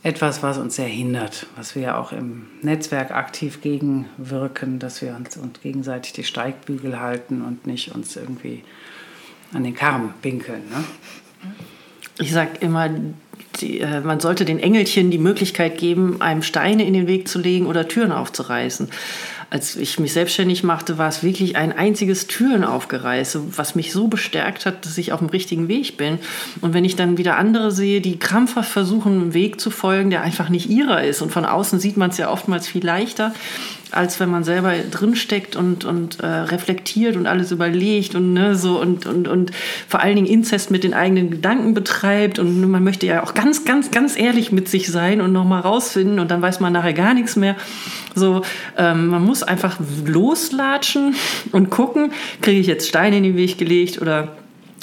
[SPEAKER 2] etwas, was uns sehr hindert, was wir ja auch im Netzwerk aktiv gegenwirken, dass wir uns, uns gegenseitig die Steigbügel halten und nicht uns irgendwie an den Karren pinkeln. Ne?
[SPEAKER 5] Ich sage immer, die, äh, man sollte den Engelchen die Möglichkeit geben, einem Steine in den Weg zu legen oder Türen aufzureißen als ich mich selbstständig machte, war es wirklich ein einziges Türenaufgereiße, was mich so bestärkt hat, dass ich auf dem richtigen Weg bin. Und wenn ich dann wieder andere sehe, die krampfhaft versuchen, einem Weg zu folgen, der einfach nicht ihrer ist. Und von außen sieht man es ja oftmals viel leichter, als wenn man selber drinsteckt und, und äh, reflektiert und alles überlegt und ne, so und, und, und vor allen Dingen Inzest mit den eigenen Gedanken betreibt. Und man möchte ja auch ganz, ganz, ganz ehrlich mit sich sein und nochmal rausfinden und dann weiß man nachher gar nichts mehr. So, ähm, man muss einfach loslatschen und gucken, kriege ich jetzt Steine in den Weg gelegt oder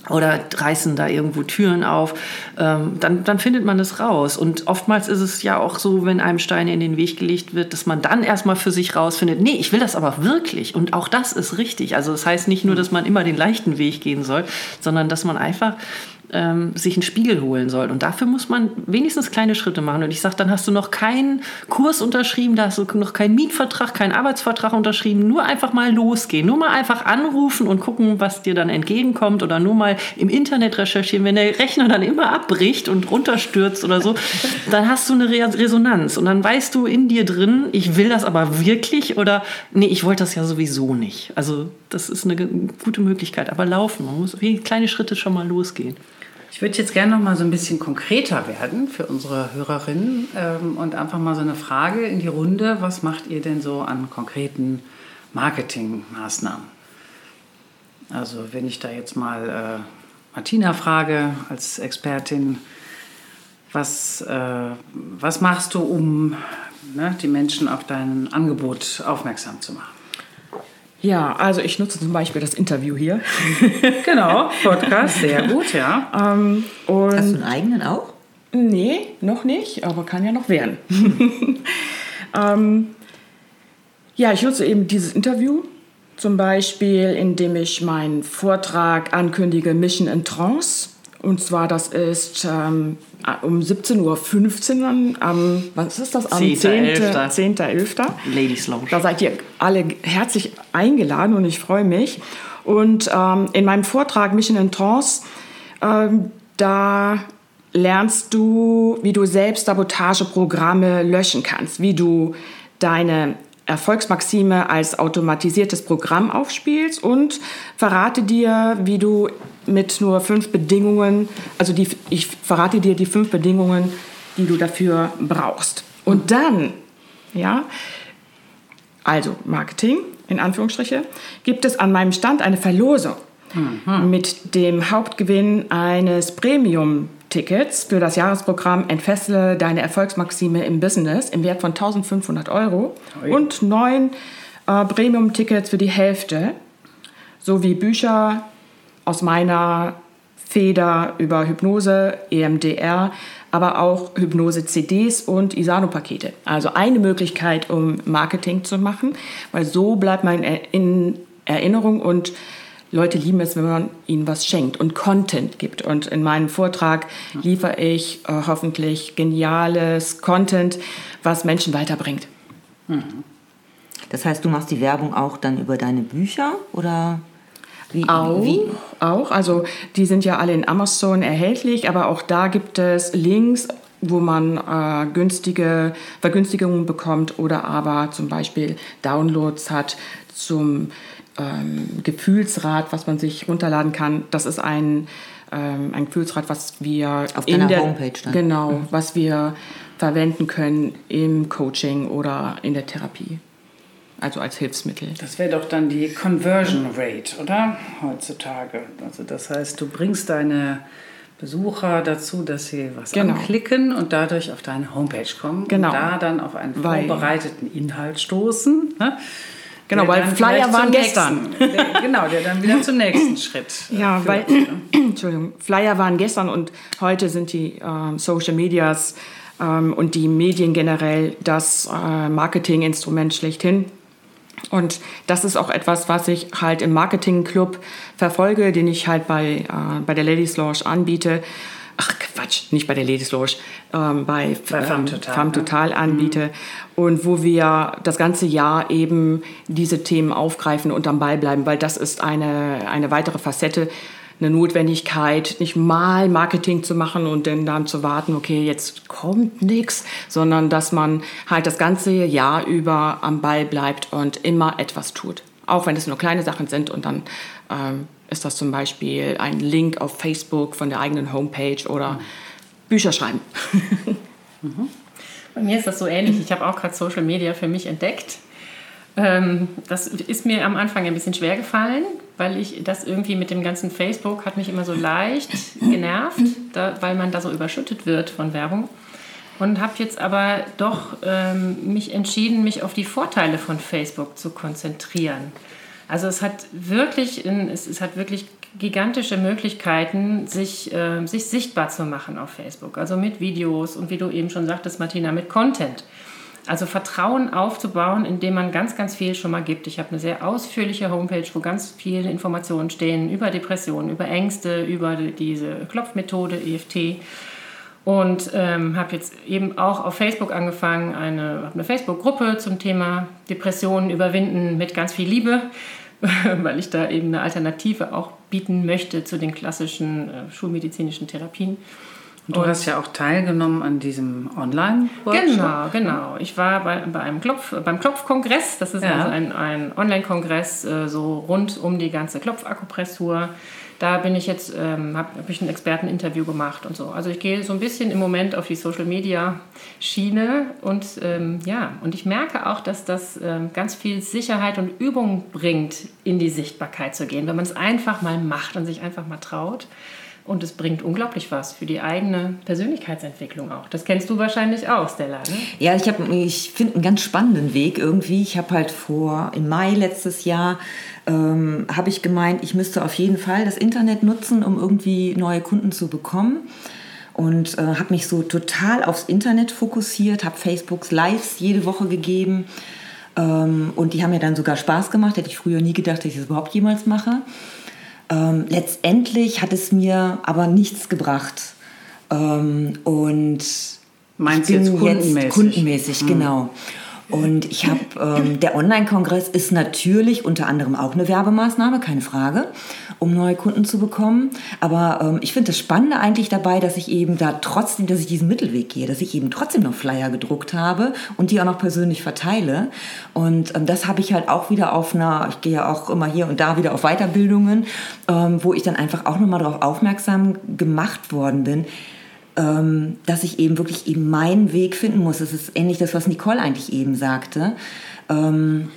[SPEAKER 5] oder reißen da irgendwo Türen auf, ähm, dann, dann findet man es raus. Und oftmals ist es ja auch so, wenn einem Steine in den Weg gelegt wird, dass man dann erstmal für sich rausfindet, nee, ich will das aber wirklich. Und auch das ist richtig. Also das heißt nicht nur, dass man immer den leichten Weg gehen soll, sondern dass man einfach ähm, sich einen Spiegel holen soll. Und dafür muss man wenigstens kleine Schritte machen. Und ich sage, dann hast du noch keinen Kurs unterschrieben, da hast du noch keinen Mietvertrag, keinen Arbeitsvertrag unterschrieben. Nur einfach mal losgehen. Nur mal einfach anrufen und gucken, was dir dann entgegenkommt. Oder nur mal im Internet recherchieren. Wenn der Rechner dann immer abbricht und runterstürzt oder so, *laughs* dann hast du eine Resonanz. Und dann weißt du in dir drin, ich will das aber wirklich oder nee, ich wollte das ja sowieso nicht. Also das ist eine gute Möglichkeit. Aber laufen, man muss kleine Schritte schon mal losgehen.
[SPEAKER 2] Ich würde jetzt gerne noch mal so ein bisschen konkreter werden für unsere Hörerinnen ähm, und einfach mal so eine Frage in die Runde. Was macht ihr denn so an konkreten Marketingmaßnahmen? Also wenn ich da jetzt mal äh, Martina frage als Expertin, was, äh, was machst du, um ne, die Menschen auf dein Angebot aufmerksam zu machen?
[SPEAKER 4] Ja, also ich nutze zum Beispiel das Interview hier. *laughs*
[SPEAKER 2] genau, Podcast, sehr gut, ja. Ähm,
[SPEAKER 1] Hast du einen eigenen auch?
[SPEAKER 4] Nee, noch nicht, aber kann ja noch werden. *laughs* ähm, ja, ich nutze eben dieses Interview, zum Beispiel indem ich meinen Vortrag ankündige Mission in Trance. Und zwar, das ist ähm, um 17.15 Uhr am, was ist das? Am 10.11. 10. 10.
[SPEAKER 5] Ladies Lounge.
[SPEAKER 4] Da seid ihr alle herzlich eingeladen und ich freue mich. Und ähm, in meinem Vortrag Mission in Trance, ähm, da lernst du, wie du selbst Sabotageprogramme löschen kannst, wie du deine Erfolgsmaxime als automatisiertes Programm aufspielst und verrate dir, wie du mit nur fünf Bedingungen, also die, ich verrate dir die fünf Bedingungen, die du dafür brauchst. Und dann, ja, also Marketing in Anführungsstriche, gibt es an meinem Stand eine Verlosung mhm. mit dem Hauptgewinn eines Premium Tickets für das Jahresprogramm Entfessle deine Erfolgsmaxime im Business im Wert von 1500 Euro Oi. und neun äh, Premium-Tickets für die Hälfte sowie Bücher aus meiner Feder über Hypnose, EMDR, aber auch Hypnose-CDs und Isano-Pakete. Also eine Möglichkeit, um Marketing zu machen, weil so bleibt man in Erinnerung und Leute lieben es, wenn man ihnen was schenkt und Content gibt. Und in meinem Vortrag liefere ich äh, hoffentlich geniales Content, was Menschen weiterbringt.
[SPEAKER 1] Das heißt, du machst die Werbung auch dann über deine Bücher oder wie?
[SPEAKER 4] Auch,
[SPEAKER 1] wie?
[SPEAKER 4] auch. Also die sind ja alle in Amazon erhältlich, aber auch da gibt es Links, wo man äh, günstige Vergünstigungen bekommt oder aber zum Beispiel Downloads hat zum ähm, Gefühlsrad, was man sich runterladen kann. Das ist ein, ähm, ein Gefühlsrad, was wir
[SPEAKER 1] Auf
[SPEAKER 4] in
[SPEAKER 1] deiner
[SPEAKER 4] der
[SPEAKER 1] Homepage dann.
[SPEAKER 4] genau, was wir verwenden können im Coaching oder in der Therapie. Also als Hilfsmittel.
[SPEAKER 2] Das wäre doch dann die Conversion Rate, oder? Heutzutage. Also das heißt, du bringst deine Besucher dazu, dass sie was
[SPEAKER 4] Genau.
[SPEAKER 2] anklicken und dadurch auf deine Homepage kommen
[SPEAKER 4] Genau.
[SPEAKER 2] und da dann auf einen
[SPEAKER 4] Weil-
[SPEAKER 2] vorbereiteten Inhalt stoßen. Ne?
[SPEAKER 4] Genau, weil Flyer waren gestern.
[SPEAKER 2] Nächsten, genau, der dann wieder zum nächsten Schritt. äh, *laughs*
[SPEAKER 4] Ja,
[SPEAKER 2] führt,
[SPEAKER 4] weil,
[SPEAKER 2] ne? *clears throat*
[SPEAKER 4] Entschuldigung, Flyer waren gestern und heute sind die ähm, Social Medias ähm, und die Medien generell das äh, Marketinginstrument schlechthin. Und das ist auch etwas, was ich halt im Marketingclub verfolge, den ich halt bei, äh, bei der Ladies Lounge anbiete. Ach Quatsch, nicht bei der Ladies Lounge, ähm, bei,
[SPEAKER 2] Bei Femme
[SPEAKER 4] ähm,
[SPEAKER 2] Total,
[SPEAKER 4] Femme
[SPEAKER 2] ne?
[SPEAKER 4] Total anbiete. Und wo wir das ganze Jahr eben diese Themen aufgreifen und am Ball bleiben, weil das ist eine, eine weitere Facette, eine Notwendigkeit, nicht mal Marketing zu machen und dann, dann zu warten, okay, jetzt kommt nichts, sondern dass man halt das ganze Jahr über am Ball bleibt und immer etwas tut. Auch wenn es nur kleine Sachen sind und dann ähm, ist das zum Beispiel ein Link auf Facebook von der eigenen Homepage oder Bücher schreiben. *laughs*
[SPEAKER 3] Bei mir ist das so ähnlich. Ich habe auch gerade Social Media für mich entdeckt. Ähm, das ist mir am Anfang ein bisschen schwer gefallen, weil ich das irgendwie mit dem ganzen Facebook hat mich immer so leicht genervt, da, weil man da so überschüttet wird von Werbung. Und habe jetzt aber doch ähm, mich entschieden, mich auf die Vorteile von Facebook zu konzentrieren. Also es hat wirklich, es, es hat wirklich gigantische Möglichkeiten, sich, äh, sich sichtbar zu machen auf Facebook. Also mit Videos und wie du eben schon sagtest, Martina, mit Content. Also Vertrauen aufzubauen, indem man ganz, ganz viel schon mal gibt. Ich habe eine sehr ausführliche Homepage, wo ganz viele Informationen stehen über Depressionen, über Ängste, über die- diese Klopfmethode, EFT. Und ähm, habe jetzt eben auch auf Facebook angefangen, eine, eine Facebook-Gruppe zum Thema Depressionen überwinden mit ganz viel Liebe, *laughs* weil ich da eben eine Alternative auch bieten möchte zu den klassischen äh, schulmedizinischen Therapien.
[SPEAKER 2] Und du hast ja auch teilgenommen an diesem Online-Workshop.
[SPEAKER 3] Genau, genau. Ich war bei, bei einem Klopf, beim Klopfkongress. Das ist
[SPEAKER 2] Ja.
[SPEAKER 3] also ein, ein Online-Kongress äh, so rund um die ganze Klopfakupressur. Da bin ich jetzt, ähm, habe hab ich ein Experteninterview gemacht und so. Also ich gehe so ein bisschen im Moment auf die Social Media Schiene und ähm, ja, und ich merke auch, dass das ähm, ganz viel Sicherheit und Übung bringt, in die Sichtbarkeit zu gehen, wenn man es einfach mal macht und sich einfach mal traut. Und es bringt unglaublich was für die eigene Persönlichkeitsentwicklung auch. Das kennst du wahrscheinlich auch, Stella. Ne?
[SPEAKER 1] Ja, ich, ich finde einen ganz spannenden Weg irgendwie. Ich habe halt vor, im Mai letztes Jahr, ähm, habe ich gemeint, ich müsste auf jeden Fall das Internet nutzen, um irgendwie neue Kunden zu bekommen. Und äh, habe mich so total aufs Internet fokussiert, habe Facebooks Lives jede Woche gegeben. Ähm, und die haben mir dann sogar Spaß gemacht. Hätte ich früher nie gedacht, dass ich das überhaupt jemals mache. Ähm, letztendlich hat es mir aber nichts gebracht. Ähm, und
[SPEAKER 2] Meinst
[SPEAKER 1] ich bin
[SPEAKER 2] jetzt kundenmäßig?
[SPEAKER 1] kundenmäßig, genau. Und ich habe, ähm, der Online-Kongress ist natürlich unter anderem auch eine Werbemaßnahme, keine Frage, um neue Kunden zu bekommen. Aber ähm, ich finde das Spannende eigentlich dabei, dass ich eben da trotzdem, dass ich diesen Mittelweg gehe, dass ich eben trotzdem noch Flyer gedruckt habe und die auch noch persönlich verteile. Und ähm, das habe ich halt auch wieder auf einer, ich gehe ja auch immer hier und da wieder auf Weiterbildungen, ähm, wo ich dann einfach auch nochmal darauf aufmerksam gemacht worden bin, ähm, dass ich eben wirklich eben meinen Weg finden muss. Das ist ähnlich das, was Nicole eigentlich eben sagte. Ähm,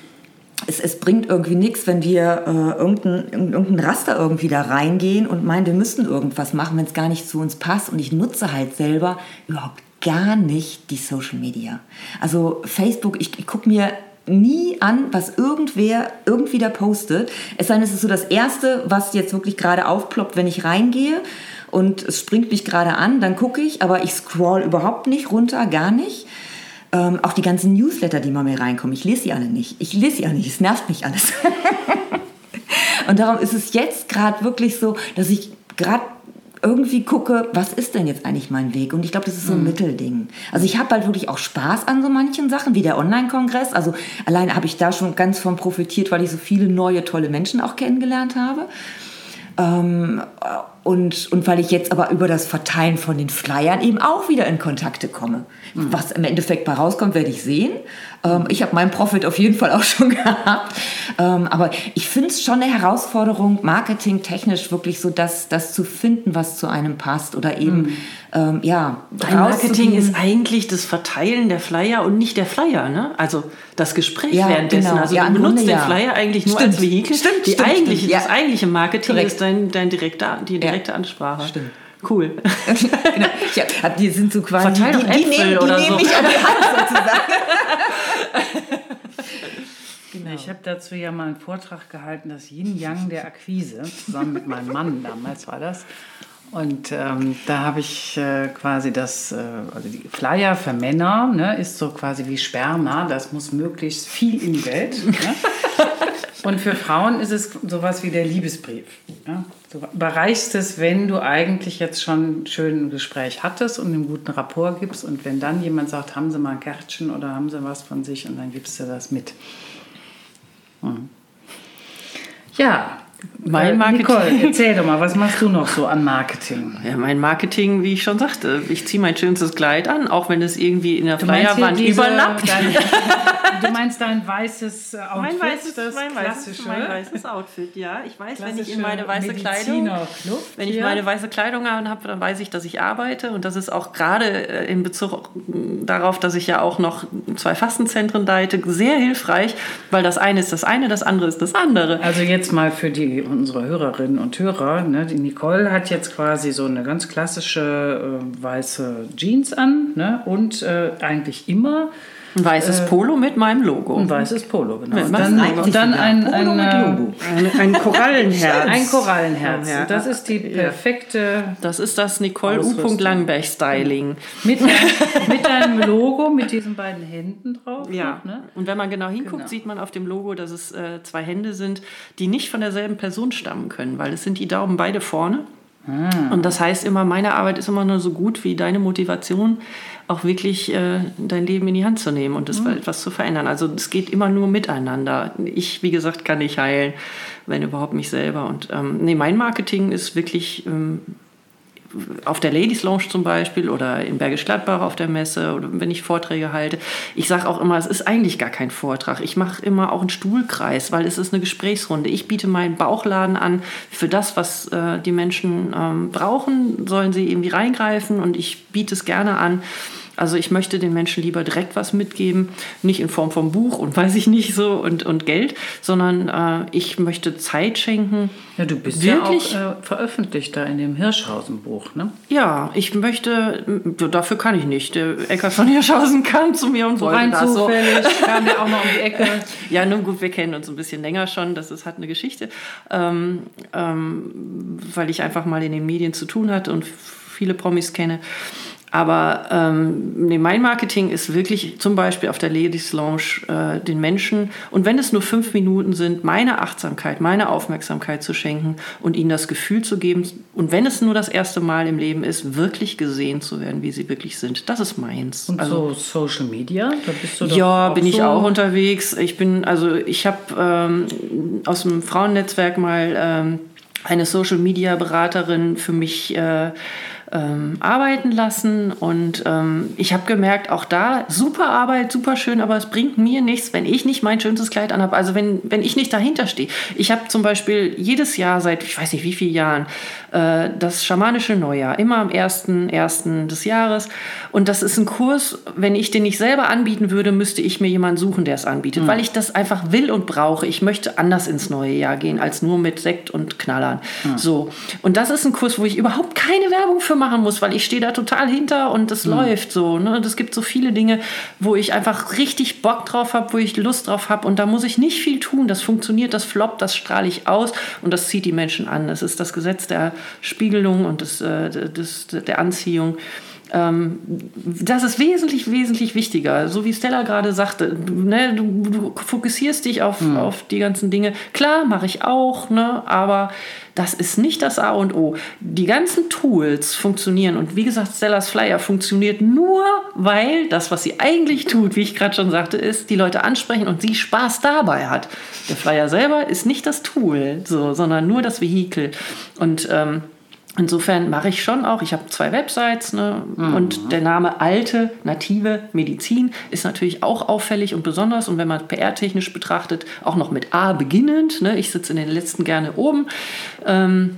[SPEAKER 1] es, es bringt irgendwie nichts, wenn wir äh, irgendein, in irgendein Raster irgendwie da reingehen und meinen, wir müssten irgendwas machen, wenn es gar nicht zu uns passt. Und ich nutze halt selber überhaupt gar nicht die Social Media. Also Facebook, ich, ich gucke mir nie an, was irgendwer irgendwie da postet. Es sei denn, es ist so das Erste, was jetzt wirklich gerade aufploppt, wenn ich reingehe und es springt mich gerade an, dann gucke ich, aber ich scroll überhaupt nicht runter, gar nicht. Ähm, auch die ganzen Newsletter, die mal mir reinkommen, ich lese sie alle nicht. Ich lese sie alle nicht, es nervt mich alles. *laughs* Und darum ist es jetzt gerade wirklich so, dass ich gerade irgendwie gucke, was ist denn jetzt eigentlich mein Weg? Und ich glaube, das ist so ein mhm. Mittelding. Also ich habe halt wirklich auch Spaß an so manchen Sachen, wie der Online-Kongress. Also allein habe ich da schon ganz von profitiert, weil ich so viele neue, tolle Menschen auch kennengelernt habe. Ähm, und, und weil ich jetzt aber über das Verteilen von den Flyern eben auch wieder in Kontakte komme. Mhm. Was im Endeffekt bei rauskommt, werde ich sehen. Ähm, ich habe meinen Profit auf jeden Fall auch *laughs* schon gehabt. Ähm, aber ich finde es schon eine Herausforderung, marketingtechnisch wirklich so das, das zu finden, was zu einem passt. Oder eben, mhm. ähm, ja.
[SPEAKER 5] Marketing ist eigentlich das Verteilen der Flyer und nicht der Flyer, ne? Also das Gespräch ja, währenddessen. Genau. Also ja, du benutzt den Flyer eigentlich nur
[SPEAKER 1] stimmt.
[SPEAKER 5] als Vehikel.
[SPEAKER 1] Stimmt,
[SPEAKER 5] Die
[SPEAKER 1] stimmt,
[SPEAKER 5] eigentliche,
[SPEAKER 1] stimmt.
[SPEAKER 5] Das eigentliche Marketing Korrekt. ist dein, dein direkter, die direkte Ansprache.
[SPEAKER 1] Stimmt.
[SPEAKER 5] Cool. *laughs*
[SPEAKER 1] genau. ja, die sind so quasi.
[SPEAKER 5] Verteil
[SPEAKER 1] die, die,
[SPEAKER 5] nehmen,
[SPEAKER 1] die
[SPEAKER 5] oder
[SPEAKER 1] nehmen
[SPEAKER 5] so.
[SPEAKER 1] mich an die Hand sozusagen. *laughs* *laughs*
[SPEAKER 2] Genau. Ich habe dazu ja mal einen Vortrag gehalten, das Yin-Yang der Akquise, zusammen mit meinem Mann *laughs* damals war das. Und ähm, da habe ich äh, quasi das, äh, also die Flyer für Männer ne, ist so quasi wie Sperma, das muss möglichst viel in die Welt. Ne? *laughs* Und für Frauen ist es sowas wie der Liebesbrief. Ja? Du überreichst es, wenn du eigentlich jetzt schon ein Gespräch hattest und einen guten Rapport gibst. Und wenn dann jemand sagt, haben Sie mal ein Kärtchen oder haben Sie was von sich und dann gibst du das mit. Hm. Ja,
[SPEAKER 5] mein Marketing.
[SPEAKER 2] Nicole, erzähl doch mal, was machst du noch so an Marketing?
[SPEAKER 5] Ja, mein Marketing, wie ich schon sagte, ich ziehe mein schönstes Kleid an, auch wenn es irgendwie in der Flyerwand überlappt.
[SPEAKER 2] Dein, du meinst dein weißes Outfit?
[SPEAKER 5] Mein weißes,
[SPEAKER 2] das
[SPEAKER 5] mein
[SPEAKER 2] klassische?
[SPEAKER 5] weißes, mein weißes Outfit, ja. Ich weiß, wenn ich in meine weiße Kleidung, wenn ich meine weiße Kleidung habe, dann weiß ich, dass ich arbeite und das ist auch gerade äh, in Bezug darauf, dass ich ja auch noch zwei Fastenzentren leite, sehr hilfreich, weil das eine ist das eine, das andere ist das andere.
[SPEAKER 2] Also jetzt mal für die, unsere Hörerinnen und Hörer. Ne? Die Nicole hat jetzt quasi so eine ganz klassische äh, weiße Jeans an ne? und äh, eigentlich immer
[SPEAKER 5] Ein weißes Polo mit meinem Logo.
[SPEAKER 2] ein weißes Polo. Genau. Und dann, und dann ein, ein, äh,
[SPEAKER 1] Logo.
[SPEAKER 5] Ein, ein Korallenherz.
[SPEAKER 2] ein Korallenherz.
[SPEAKER 5] Ja.
[SPEAKER 2] Das ist die perfekte
[SPEAKER 5] Das ist das Nicole U.
[SPEAKER 2] Ausrüstung.
[SPEAKER 5] Langenberg Styling.
[SPEAKER 2] mit, mit deinem Logo, mit diesen beiden Händen drauf.
[SPEAKER 5] Ja.
[SPEAKER 2] Ne?
[SPEAKER 5] Und wenn man genau hinguckt,
[SPEAKER 2] Genau.
[SPEAKER 5] sieht man auf dem Logo, dass es äh, zwei Hände sind, die nicht von derselben Person stammen können, weil es sind die Daumen beide vorne. Und das heißt immer, meine Arbeit ist immer nur so gut wie deine Motivation, auch wirklich äh, dein Leben in die Hand zu nehmen und das etwas zu verändern. Also es geht immer nur miteinander. Ich, wie gesagt, kann nicht heilen, wenn überhaupt mich selber. Und ähm, nee, mein Marketing ist wirklich ähm, auf der Ladies Lounge zum Beispiel oder in Bergisch Gladbach auf der Messe oder wenn ich Vorträge halte. Ich sage auch immer, es ist eigentlich gar kein Vortrag. Ich mache immer auch einen Stuhlkreis, weil es ist eine Gesprächsrunde. Ich biete meinen Bauchladen an für das, was äh, die Menschen ähm, brauchen, sollen sie irgendwie reingreifen und ich biete es gerne an. Also ich möchte den Menschen lieber direkt was mitgeben, nicht in Form von Buch und weiß ich nicht so und, und Geld, sondern äh, ich möchte Zeit schenken.
[SPEAKER 2] Ja, du bist
[SPEAKER 5] Wirklich?
[SPEAKER 2] ja auch äh, veröffentlicht da in dem Hirschhausen-Buch, ne?
[SPEAKER 5] Ja, ich möchte, dafür kann ich nicht. Der Eckart von Hirschhausen *laughs* kam zu mir und wollte
[SPEAKER 2] Rein
[SPEAKER 5] das so.
[SPEAKER 2] zufällig, kam der auch noch um die *laughs* Ecke.
[SPEAKER 5] Ja, nun gut, wir kennen uns ein bisschen länger schon. Das ist, hat eine Geschichte, ähm, ähm, weil ich einfach mal in den Medien zu tun hatte und viele Promis kenne. Aber ähm, nee, mein Marketing ist wirklich zum Beispiel auf der Ladies Lounge äh, den Menschen und wenn es nur fünf Minuten sind, meine Achtsamkeit, meine Aufmerksamkeit zu schenken und ihnen das Gefühl zu geben und wenn es nur das erste Mal im Leben ist, wirklich gesehen zu werden, wie sie wirklich sind. Das ist meins.
[SPEAKER 2] Und
[SPEAKER 5] Also-
[SPEAKER 2] so Social Media, da bist du doch
[SPEAKER 5] ja, bin ich
[SPEAKER 2] so
[SPEAKER 5] auch unterwegs. Ich bin, also ich habe ähm, aus dem Frauennetzwerk mal ähm, eine Social Media Beraterin für mich äh, ähm, arbeiten lassen und ähm, ich habe gemerkt, auch da super Arbeit, super schön, aber es bringt mir nichts, wenn ich nicht mein schönstes Kleid anhabe. Also wenn, wenn ich nicht dahinter stehe. Ich habe zum Beispiel jedes Jahr seit ich weiß nicht wie vielen Jahren äh, das schamanische Neujahr, immer am 1.1. des Jahres und das ist ein Kurs, wenn ich den nicht selber anbieten würde, müsste ich mir jemanden suchen, der es anbietet, weil ich das einfach will und brauche. Ich möchte anders ins neue Jahr gehen, als nur mit Sekt und Knallern. So. Und das ist ein Kurs, wo ich überhaupt keine Werbung für machen muss, weil ich stehe da total hinter und es läuft so. Ne? Und es gibt so viele Dinge, wo ich einfach richtig Bock drauf habe, wo ich Lust drauf habe und da muss ich nicht viel tun. Das funktioniert, das floppt, das strahle ich aus und das zieht die Menschen an. Das ist das Gesetz der Spiegelung und des, äh, des, der Anziehung. Ähm, das ist wesentlich, wesentlich wichtiger. So wie Stella gerade sagte, ne, du, du fokussierst dich auf, mhm. auf die ganzen Dinge. Klar, mache ich auch, ne, aber das ist nicht das A und O. Die ganzen Tools funktionieren und wie gesagt, Stellas Flyer funktioniert nur, weil das, was sie eigentlich tut, wie ich gerade schon sagte, ist, die Leute ansprechen und sie Spaß dabei hat. Der Flyer selber ist nicht das Tool, so, sondern nur das Vehikel. Und ähm, Insofern mache ich schon auch, ich habe zwei Websites ne? Mhm. und der Name alte, native Medizin ist natürlich auch auffällig und besonders und wenn man PR-technisch betrachtet, auch noch mit A beginnend. Ne? Ich sitze in den letzten gerne oben. Ähm,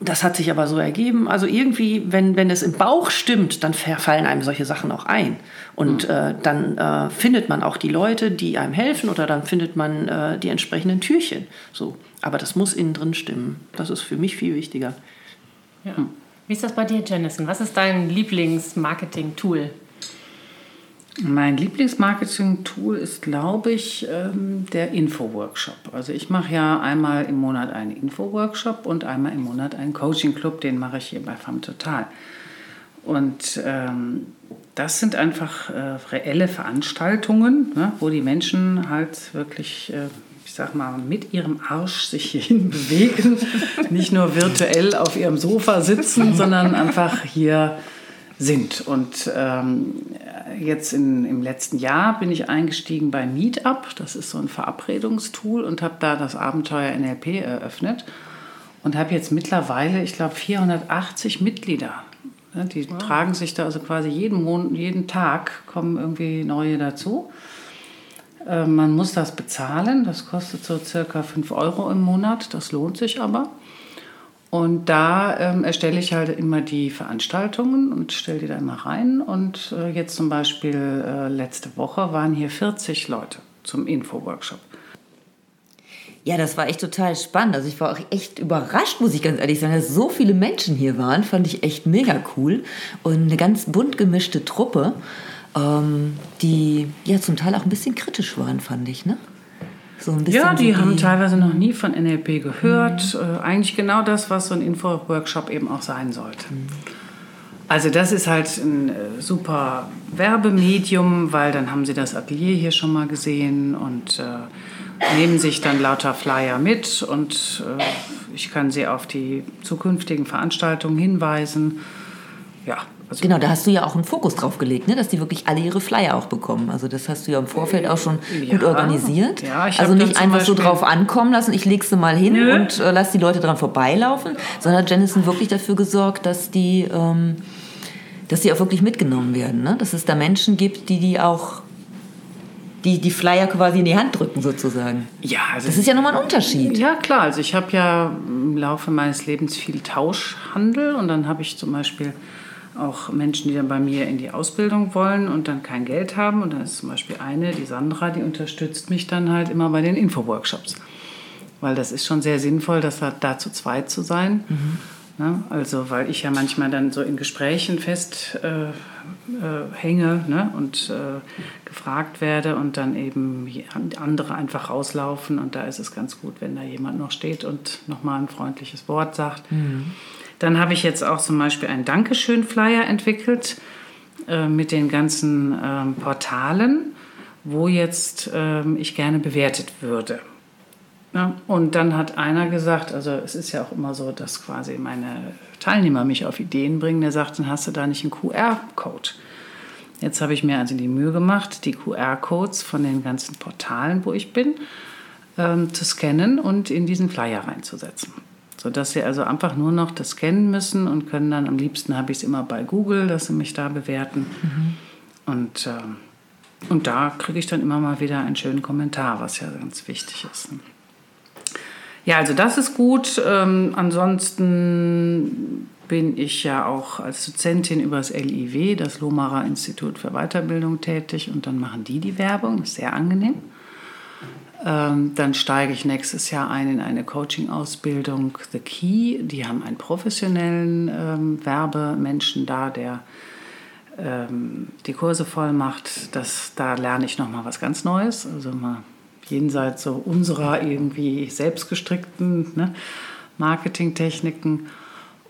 [SPEAKER 5] das hat sich aber so ergeben. Also irgendwie, wenn, wenn es im Bauch stimmt, dann fallen einem solche Sachen auch ein. Und mhm. äh, dann äh, findet man auch die Leute, die einem helfen oder dann findet man äh, die entsprechenden Türchen. So. Aber das muss innen drin stimmen. Das ist für mich viel wichtiger.
[SPEAKER 3] Ja. Wie ist das bei dir, Jennison? Was ist dein Lieblingsmarketing-Tool?
[SPEAKER 2] Mein Lieblingsmarketing-Tool ist, glaube ich, ähm, der Info-Workshop. Also ich mache ja einmal im Monat einen Info-Workshop und einmal im Monat einen Coaching-Club. Den mache ich hier bei FAM Total. Und ähm, das sind einfach äh, reelle Veranstaltungen, ne, wo die Menschen halt wirklich äh, sag mal, mit ihrem Arsch sich hierhin bewegen, *laughs* nicht nur virtuell auf ihrem Sofa sitzen, sondern einfach hier sind. Und ähm, jetzt in, im letzten Jahr bin ich eingestiegen bei Meetup, das ist so ein Verabredungstool, und habe da das Abenteuer NLP eröffnet und habe jetzt mittlerweile, ich glaube, 480 Mitglieder. Die wow. tragen sich da also quasi jeden, Monat, jeden Tag kommen irgendwie neue dazu. Äh, man muss das bezahlen, das kostet so circa 5 Euro im Monat, das lohnt sich aber. Und da ähm, erstelle ich halt immer die Veranstaltungen und stelle die dann mal rein. Und äh, jetzt zum Beispiel äh, letzte Woche waren hier 40 Leute zum Info-Workshop.
[SPEAKER 1] Ja, das war echt total spannend. Also ich war auch echt überrascht, muss ich ganz ehrlich sagen, dass so viele Menschen hier waren. Fand ich echt mega cool. Und eine ganz bunt gemischte Truppe ähm, die ja zum Teil auch ein bisschen kritisch waren, fand ich, ne?
[SPEAKER 2] So ein bisschen ja, die, die haben teilweise noch nie von NLP gehört. Mhm. Äh, eigentlich genau das, was so ein Info-Workshop eben auch sein sollte. Mhm. Also das ist halt ein äh, super Werbemedium, weil dann haben sie das Atelier hier schon mal gesehen und äh, nehmen sich dann lauter Flyer mit und äh, ich kann sie auf die zukünftigen Veranstaltungen hinweisen. Ja,
[SPEAKER 1] also genau, da hast du ja auch einen Fokus drauf gelegt, ne? dass die wirklich alle ihre Flyer auch bekommen. Also das hast du ja im Vorfeld auch schon ja, gut organisiert. Ja, also nicht einfach so drauf ankommen lassen, ich lege sie mal hin Nö. und äh, lass die Leute dran vorbeilaufen, sondern Jennison wirklich dafür gesorgt, dass die, ähm, dass die auch wirklich mitgenommen werden. Ne? Dass es da Menschen gibt, die die auch die, die Flyer quasi in die Hand drücken sozusagen. Ja, also das ist ja nochmal ein Unterschied.
[SPEAKER 2] Ja, klar. Also ich habe ja im Laufe meines Lebens viel Tauschhandel und dann habe ich zum Beispiel auch Menschen, die dann bei mir in die Ausbildung wollen und dann kein Geld haben. Und dann ist zum Beispiel eine, die Sandra, die unterstützt mich dann halt immer bei den Info-Workshops. Weil das ist schon sehr sinnvoll, dass da, da zu zweit zu sein. Mhm. Ne? Also, weil ich ja manchmal dann so in Gesprächen fest äh, äh, ne? und äh, gefragt werde und dann eben andere einfach rauslaufen. Und da ist es ganz gut, wenn da jemand noch steht und nochmal ein freundliches Wort sagt. Mhm. Dann habe ich jetzt auch zum Beispiel einen Dankeschön-Flyer entwickelt äh, mit den ganzen ähm, Portalen, wo jetzt ähm, ich gerne bewertet würde. Ja, und dann hat einer gesagt, also es ist ja auch immer so, dass quasi meine Teilnehmer mich auf Ideen bringen. Der sagt, dann hast du da nicht einen QR-Code. Jetzt habe ich mir also die Mühe gemacht, die QR-Codes von den ganzen Portalen, wo ich bin, ähm, zu scannen und in diesen Flyer reinzusetzen sodass sie also einfach nur noch das scannen müssen und können dann, am liebsten habe ich es immer bei Google, dass sie mich da bewerten. Mhm. Und, äh, und da kriege ich dann immer mal wieder einen schönen Kommentar, was ja ganz wichtig ist. Ja, also das ist gut. Ähm, ansonsten bin ich ja auch als Dozentin über das LIW, das Lohmarer Institut für Weiterbildung, tätig und dann machen die die Werbung. Das ist sehr angenehm. Ähm, dann steige ich nächstes Jahr ein in eine Coaching-Ausbildung The Key. Die haben einen professionellen ähm, Werbemenschen da, der ähm, die Kurse voll macht. Das, da lerne ich nochmal was ganz Neues. Also mal jenseits so unserer irgendwie selbstgestrickten ne, Marketingtechniken.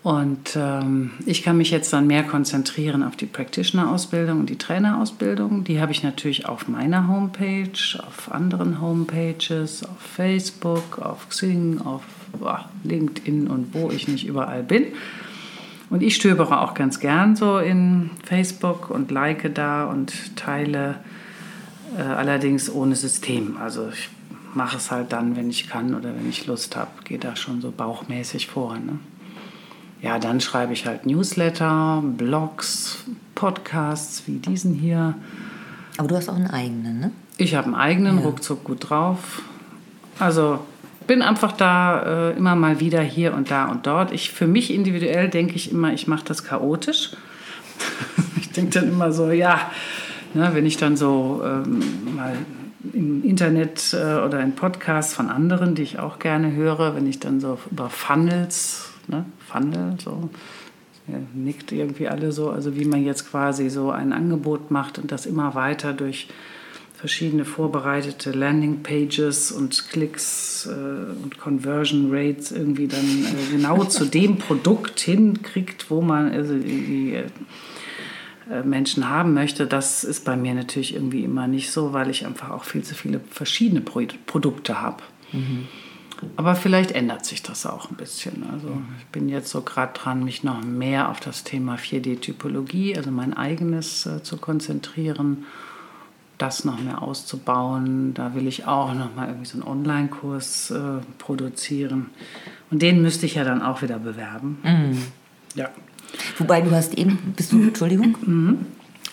[SPEAKER 2] Und ähm, ich kann mich jetzt dann mehr konzentrieren auf die Practitioner-Ausbildung und die Trainerausbildung. Die habe ich natürlich auf meiner Homepage, auf anderen Homepages, auf Facebook, auf Xing, auf boah, LinkedIn und wo ich nicht überall bin. Und ich stöbere auch ganz gern so in Facebook und like da und teile äh, allerdings ohne System. Also ich mache es halt dann, wenn ich kann oder wenn ich Lust habe. Gehe da schon so bauchmäßig vor. Ne? Ja, dann schreibe ich halt Newsletter, Blogs, Podcasts wie diesen hier.
[SPEAKER 1] Aber du hast auch einen eigenen, ne?
[SPEAKER 2] Ich habe einen eigenen, ja. ruckzuck gut drauf. Also bin einfach da äh, immer mal wieder hier und da und dort. Ich, für mich individuell denke ich immer, ich mache das chaotisch. *laughs* ich denke dann immer so, ja, ne, wenn ich dann so ähm, mal im Internet äh, oder in Podcasts von anderen, die ich auch gerne höre, wenn ich dann so über Funnels, ne, Funnel, so, ja, nickt irgendwie alle so, also wie man jetzt quasi so ein Angebot macht und das immer weiter durch verschiedene vorbereitete Landingpages und Klicks äh, und Conversion Rates irgendwie dann äh, genau zu *laughs* dem Produkt hinkriegt, wo man also die, äh, Menschen haben möchte, das ist bei mir natürlich irgendwie immer nicht so, weil ich einfach auch viel zu viele verschiedene Pro Produkte habe. Mhm. Aber vielleicht ändert sich das auch ein bisschen. Also ich bin jetzt so gerade dran, mich noch mehr auf das Thema 4D-Typologie, also mein eigenes äh, zu konzentrieren das noch mehr auszubauen. Da will ich auch noch mal irgendwie so einen Online-Kurs äh, produzieren. Und den müsste ich ja dann auch wieder bewerben. Mhm.
[SPEAKER 1] Ja. Wobei du hast eben, bist du, Entschuldigung? Mhm.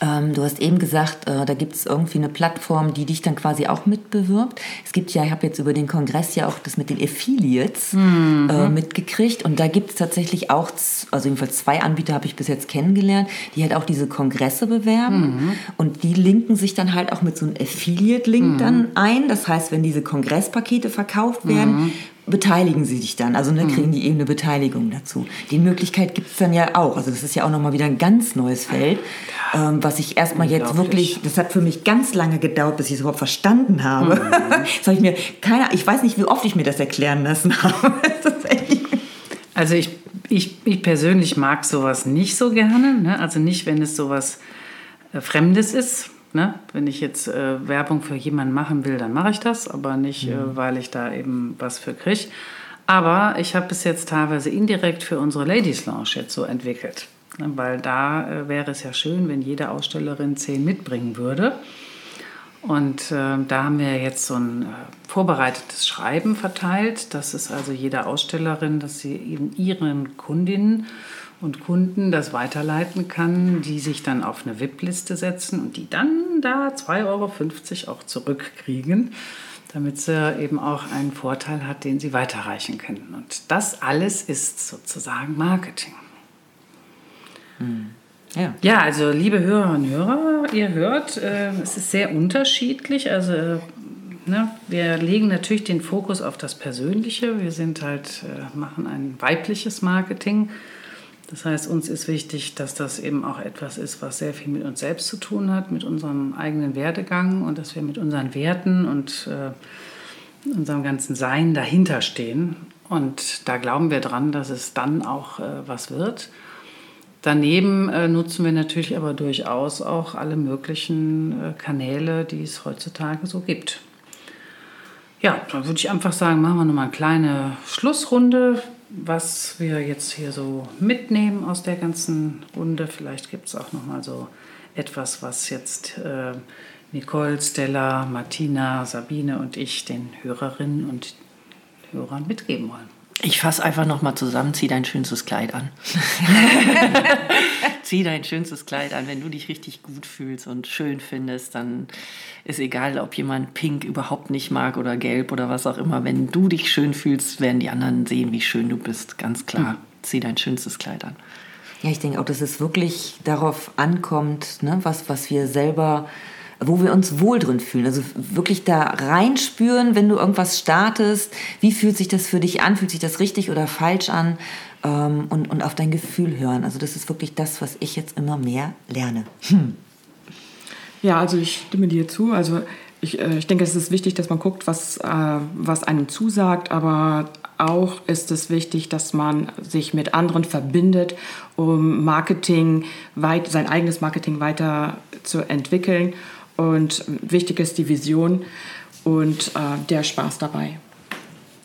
[SPEAKER 1] Ähm, du hast eben gesagt, äh, da gibt es irgendwie eine Plattform, die dich dann quasi auch mitbewirbt. Es gibt ja, ich habe jetzt über den Kongress ja auch das mit den Affiliates mhm. äh, mitgekriegt und da gibt es tatsächlich auch, also jedenfalls zwei Anbieter habe ich bis jetzt kennengelernt, die halt auch diese Kongresse bewerben mhm. und die linken sich dann halt auch mit so einem Affiliate-Link mhm. dann ein. Das heißt, wenn diese Kongresspakete verkauft werden, mhm beteiligen sie sich dann. Also ne, kriegen die eben eine Beteiligung dazu. Die Möglichkeit gibt es dann ja auch. Also das ist ja auch nochmal wieder ein ganz neues Feld, ähm, was ich erstmal jetzt wirklich, das hat für mich ganz lange gedauert, bis ich es überhaupt verstanden habe. Mhm. *laughs* das habe ich mir keiner, ich weiß nicht, wie oft ich mir das erklären lassen *laughs* habe.
[SPEAKER 2] also ich, ich, ich persönlich mag sowas nicht so gerne. Ne? Also nicht, wenn es sowas äh, Fremdes ist Ne? Wenn ich jetzt äh, Werbung für jemanden machen will, dann mache ich das, aber nicht, äh, mhm. äh, weil ich da eben was für kriege. Aber ich habe es jetzt teilweise indirekt für unsere Ladies Lounge jetzt so entwickelt. Ne? Weil da äh, wäre es ja schön, wenn jede Ausstellerin zehn mitbringen würde. Und äh, da haben wir jetzt so ein äh, vorbereitetes Schreiben verteilt. Das ist also jeder Ausstellerin, dass sie eben ihren Kundinnen und Kunden das weiterleiten kann, die sich dann auf eine VIP-Liste setzen und die dann da 2,50 Euro auch zurückkriegen, damit sie eben auch einen Vorteil hat, den sie weiterreichen können. Und das alles ist sozusagen Marketing. Hm. Ja. ja, also liebe Hörerinnen und Hörer, ihr hört, äh, es ist sehr unterschiedlich. Also ne, wir legen natürlich den Fokus auf das Persönliche. Wir sind halt, äh, machen ein weibliches Marketing. Das heißt, uns ist wichtig, dass das eben auch etwas ist, was sehr viel mit uns selbst zu tun hat, mit unserem eigenen Werdegang und dass wir mit unseren Werten und äh, unserem ganzen Sein dahinter stehen. Und da glauben wir dran, dass es dann auch äh, was wird. Daneben äh, nutzen wir natürlich aber durchaus auch alle möglichen äh, Kanäle, die es heutzutage so gibt. Ja, dann würde ich einfach sagen, machen wir nochmal eine kleine Schlussrunde was wir jetzt hier so mitnehmen aus der ganzen Runde. Vielleicht gibt es auch noch mal so etwas, was jetzt äh, Nicole, Stella, Martina, Sabine und ich den Hörerinnen und Hörern mitgeben wollen.
[SPEAKER 1] Ich fasse einfach noch mal zusammen, zieh dein schönstes Kleid an. *laughs* zieh dein schönstes Kleid an. Wenn du dich richtig gut fühlst und schön findest, dann ist egal, ob jemand pink überhaupt nicht mag oder gelb oder was auch immer. Wenn du dich schön fühlst, werden die anderen sehen, wie schön du bist. Ganz klar, mhm. zieh dein schönstes Kleid an. Ja, ich denke auch, dass es wirklich darauf ankommt, ne, was, was wir selber wo wir uns wohl drin fühlen. Also wirklich da reinspüren, wenn du irgendwas startest, wie fühlt sich das für dich an, fühlt sich das richtig oder falsch an ähm, und, und auf dein Gefühl hören. Also das ist wirklich das, was ich jetzt immer mehr lerne. Hm.
[SPEAKER 4] Ja, also ich stimme dir zu. Also ich, äh, ich denke, es ist wichtig, dass man guckt, was, äh, was einem zusagt, aber auch ist es wichtig, dass man sich mit anderen verbindet, um Marketing, weit, sein eigenes Marketing weiter zu entwickeln. Und wichtig ist die Vision und äh, der Spaß dabei.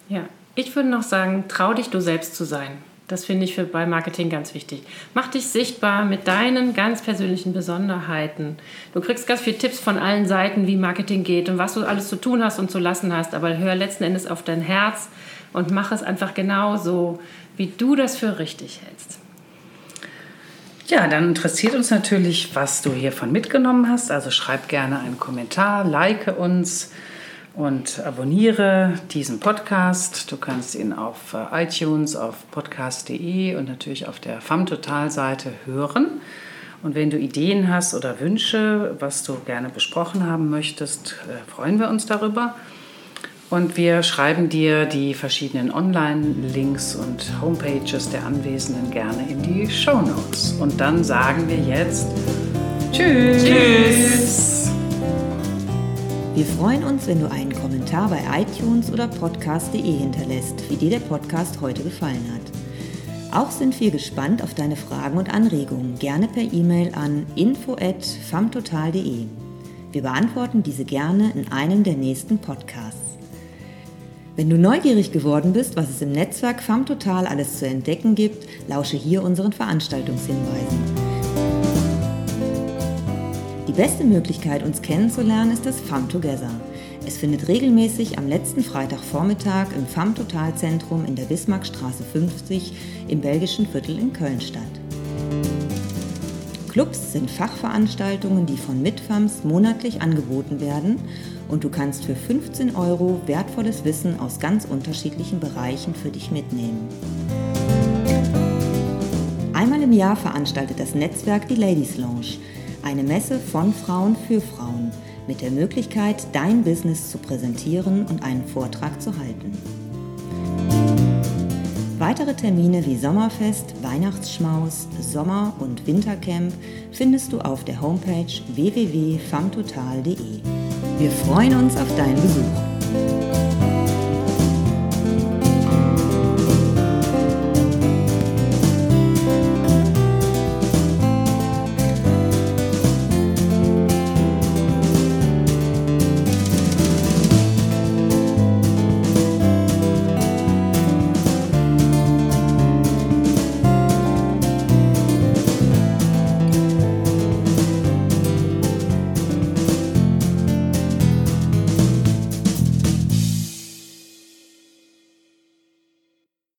[SPEAKER 3] Ja, ich würde noch sagen, trau dich, du selbst zu sein. Das finde ich für, bei Marketing ganz wichtig. Mach dich sichtbar mit deinen ganz persönlichen Besonderheiten. Du kriegst ganz viele Tipps von allen Seiten, wie Marketing geht und was du alles zu tun hast und zu lassen hast. Aber hör letzten Endes auf dein Herz und mach es einfach genauso, wie du das für richtig hältst.
[SPEAKER 2] Ja, dann interessiert uns natürlich, was du hiervon mitgenommen hast. Also schreib gerne einen Kommentar, like uns und abonniere diesen Podcast. Du kannst ihn auf äh, iTunes, auf podcast.de und natürlich auf der FAM-Total-Seite hören. Und wenn du Ideen hast oder Wünsche, was du gerne besprochen haben möchtest, äh, freuen wir uns darüber. Und wir schreiben dir die verschiedenen Online-Links und Homepages der Anwesenden gerne in die Show Notes. Und dann sagen wir jetzt Tschüss. Tschüss.
[SPEAKER 1] Wir freuen uns, wenn du einen Kommentar bei iTunes oder podcast.de hinterlässt, wie dir der Podcast heute gefallen hat. Auch sind wir gespannt auf deine Fragen und Anregungen, gerne per E-Mail an info@famtotal.de. Wir beantworten diese gerne in einem der nächsten Podcasts. Wenn du neugierig geworden bist, was es im Netzwerk FAMTotal alles zu entdecken gibt, lausche hier unseren Veranstaltungshinweisen. Die beste Möglichkeit, uns kennenzulernen, ist das FAM Together. Es findet regelmäßig am letzten Freitagvormittag im FAM Totalzentrum in der Bismarckstraße 50 im belgischen Viertel in Köln statt. Clubs sind Fachveranstaltungen, die von Mitfams monatlich angeboten werden und du kannst für 15 Euro wertvolles Wissen aus ganz unterschiedlichen Bereichen für dich mitnehmen. Einmal im Jahr veranstaltet das Netzwerk die Ladies Lounge eine Messe von Frauen für Frauen mit der Möglichkeit, dein Business zu präsentieren und einen Vortrag zu halten. Weitere Termine wie Sommerfest, Weihnachtsschmaus, Sommer- und Wintercamp findest du auf der Homepage www.famtotal.de. Wir freuen uns auf deinen Besuch.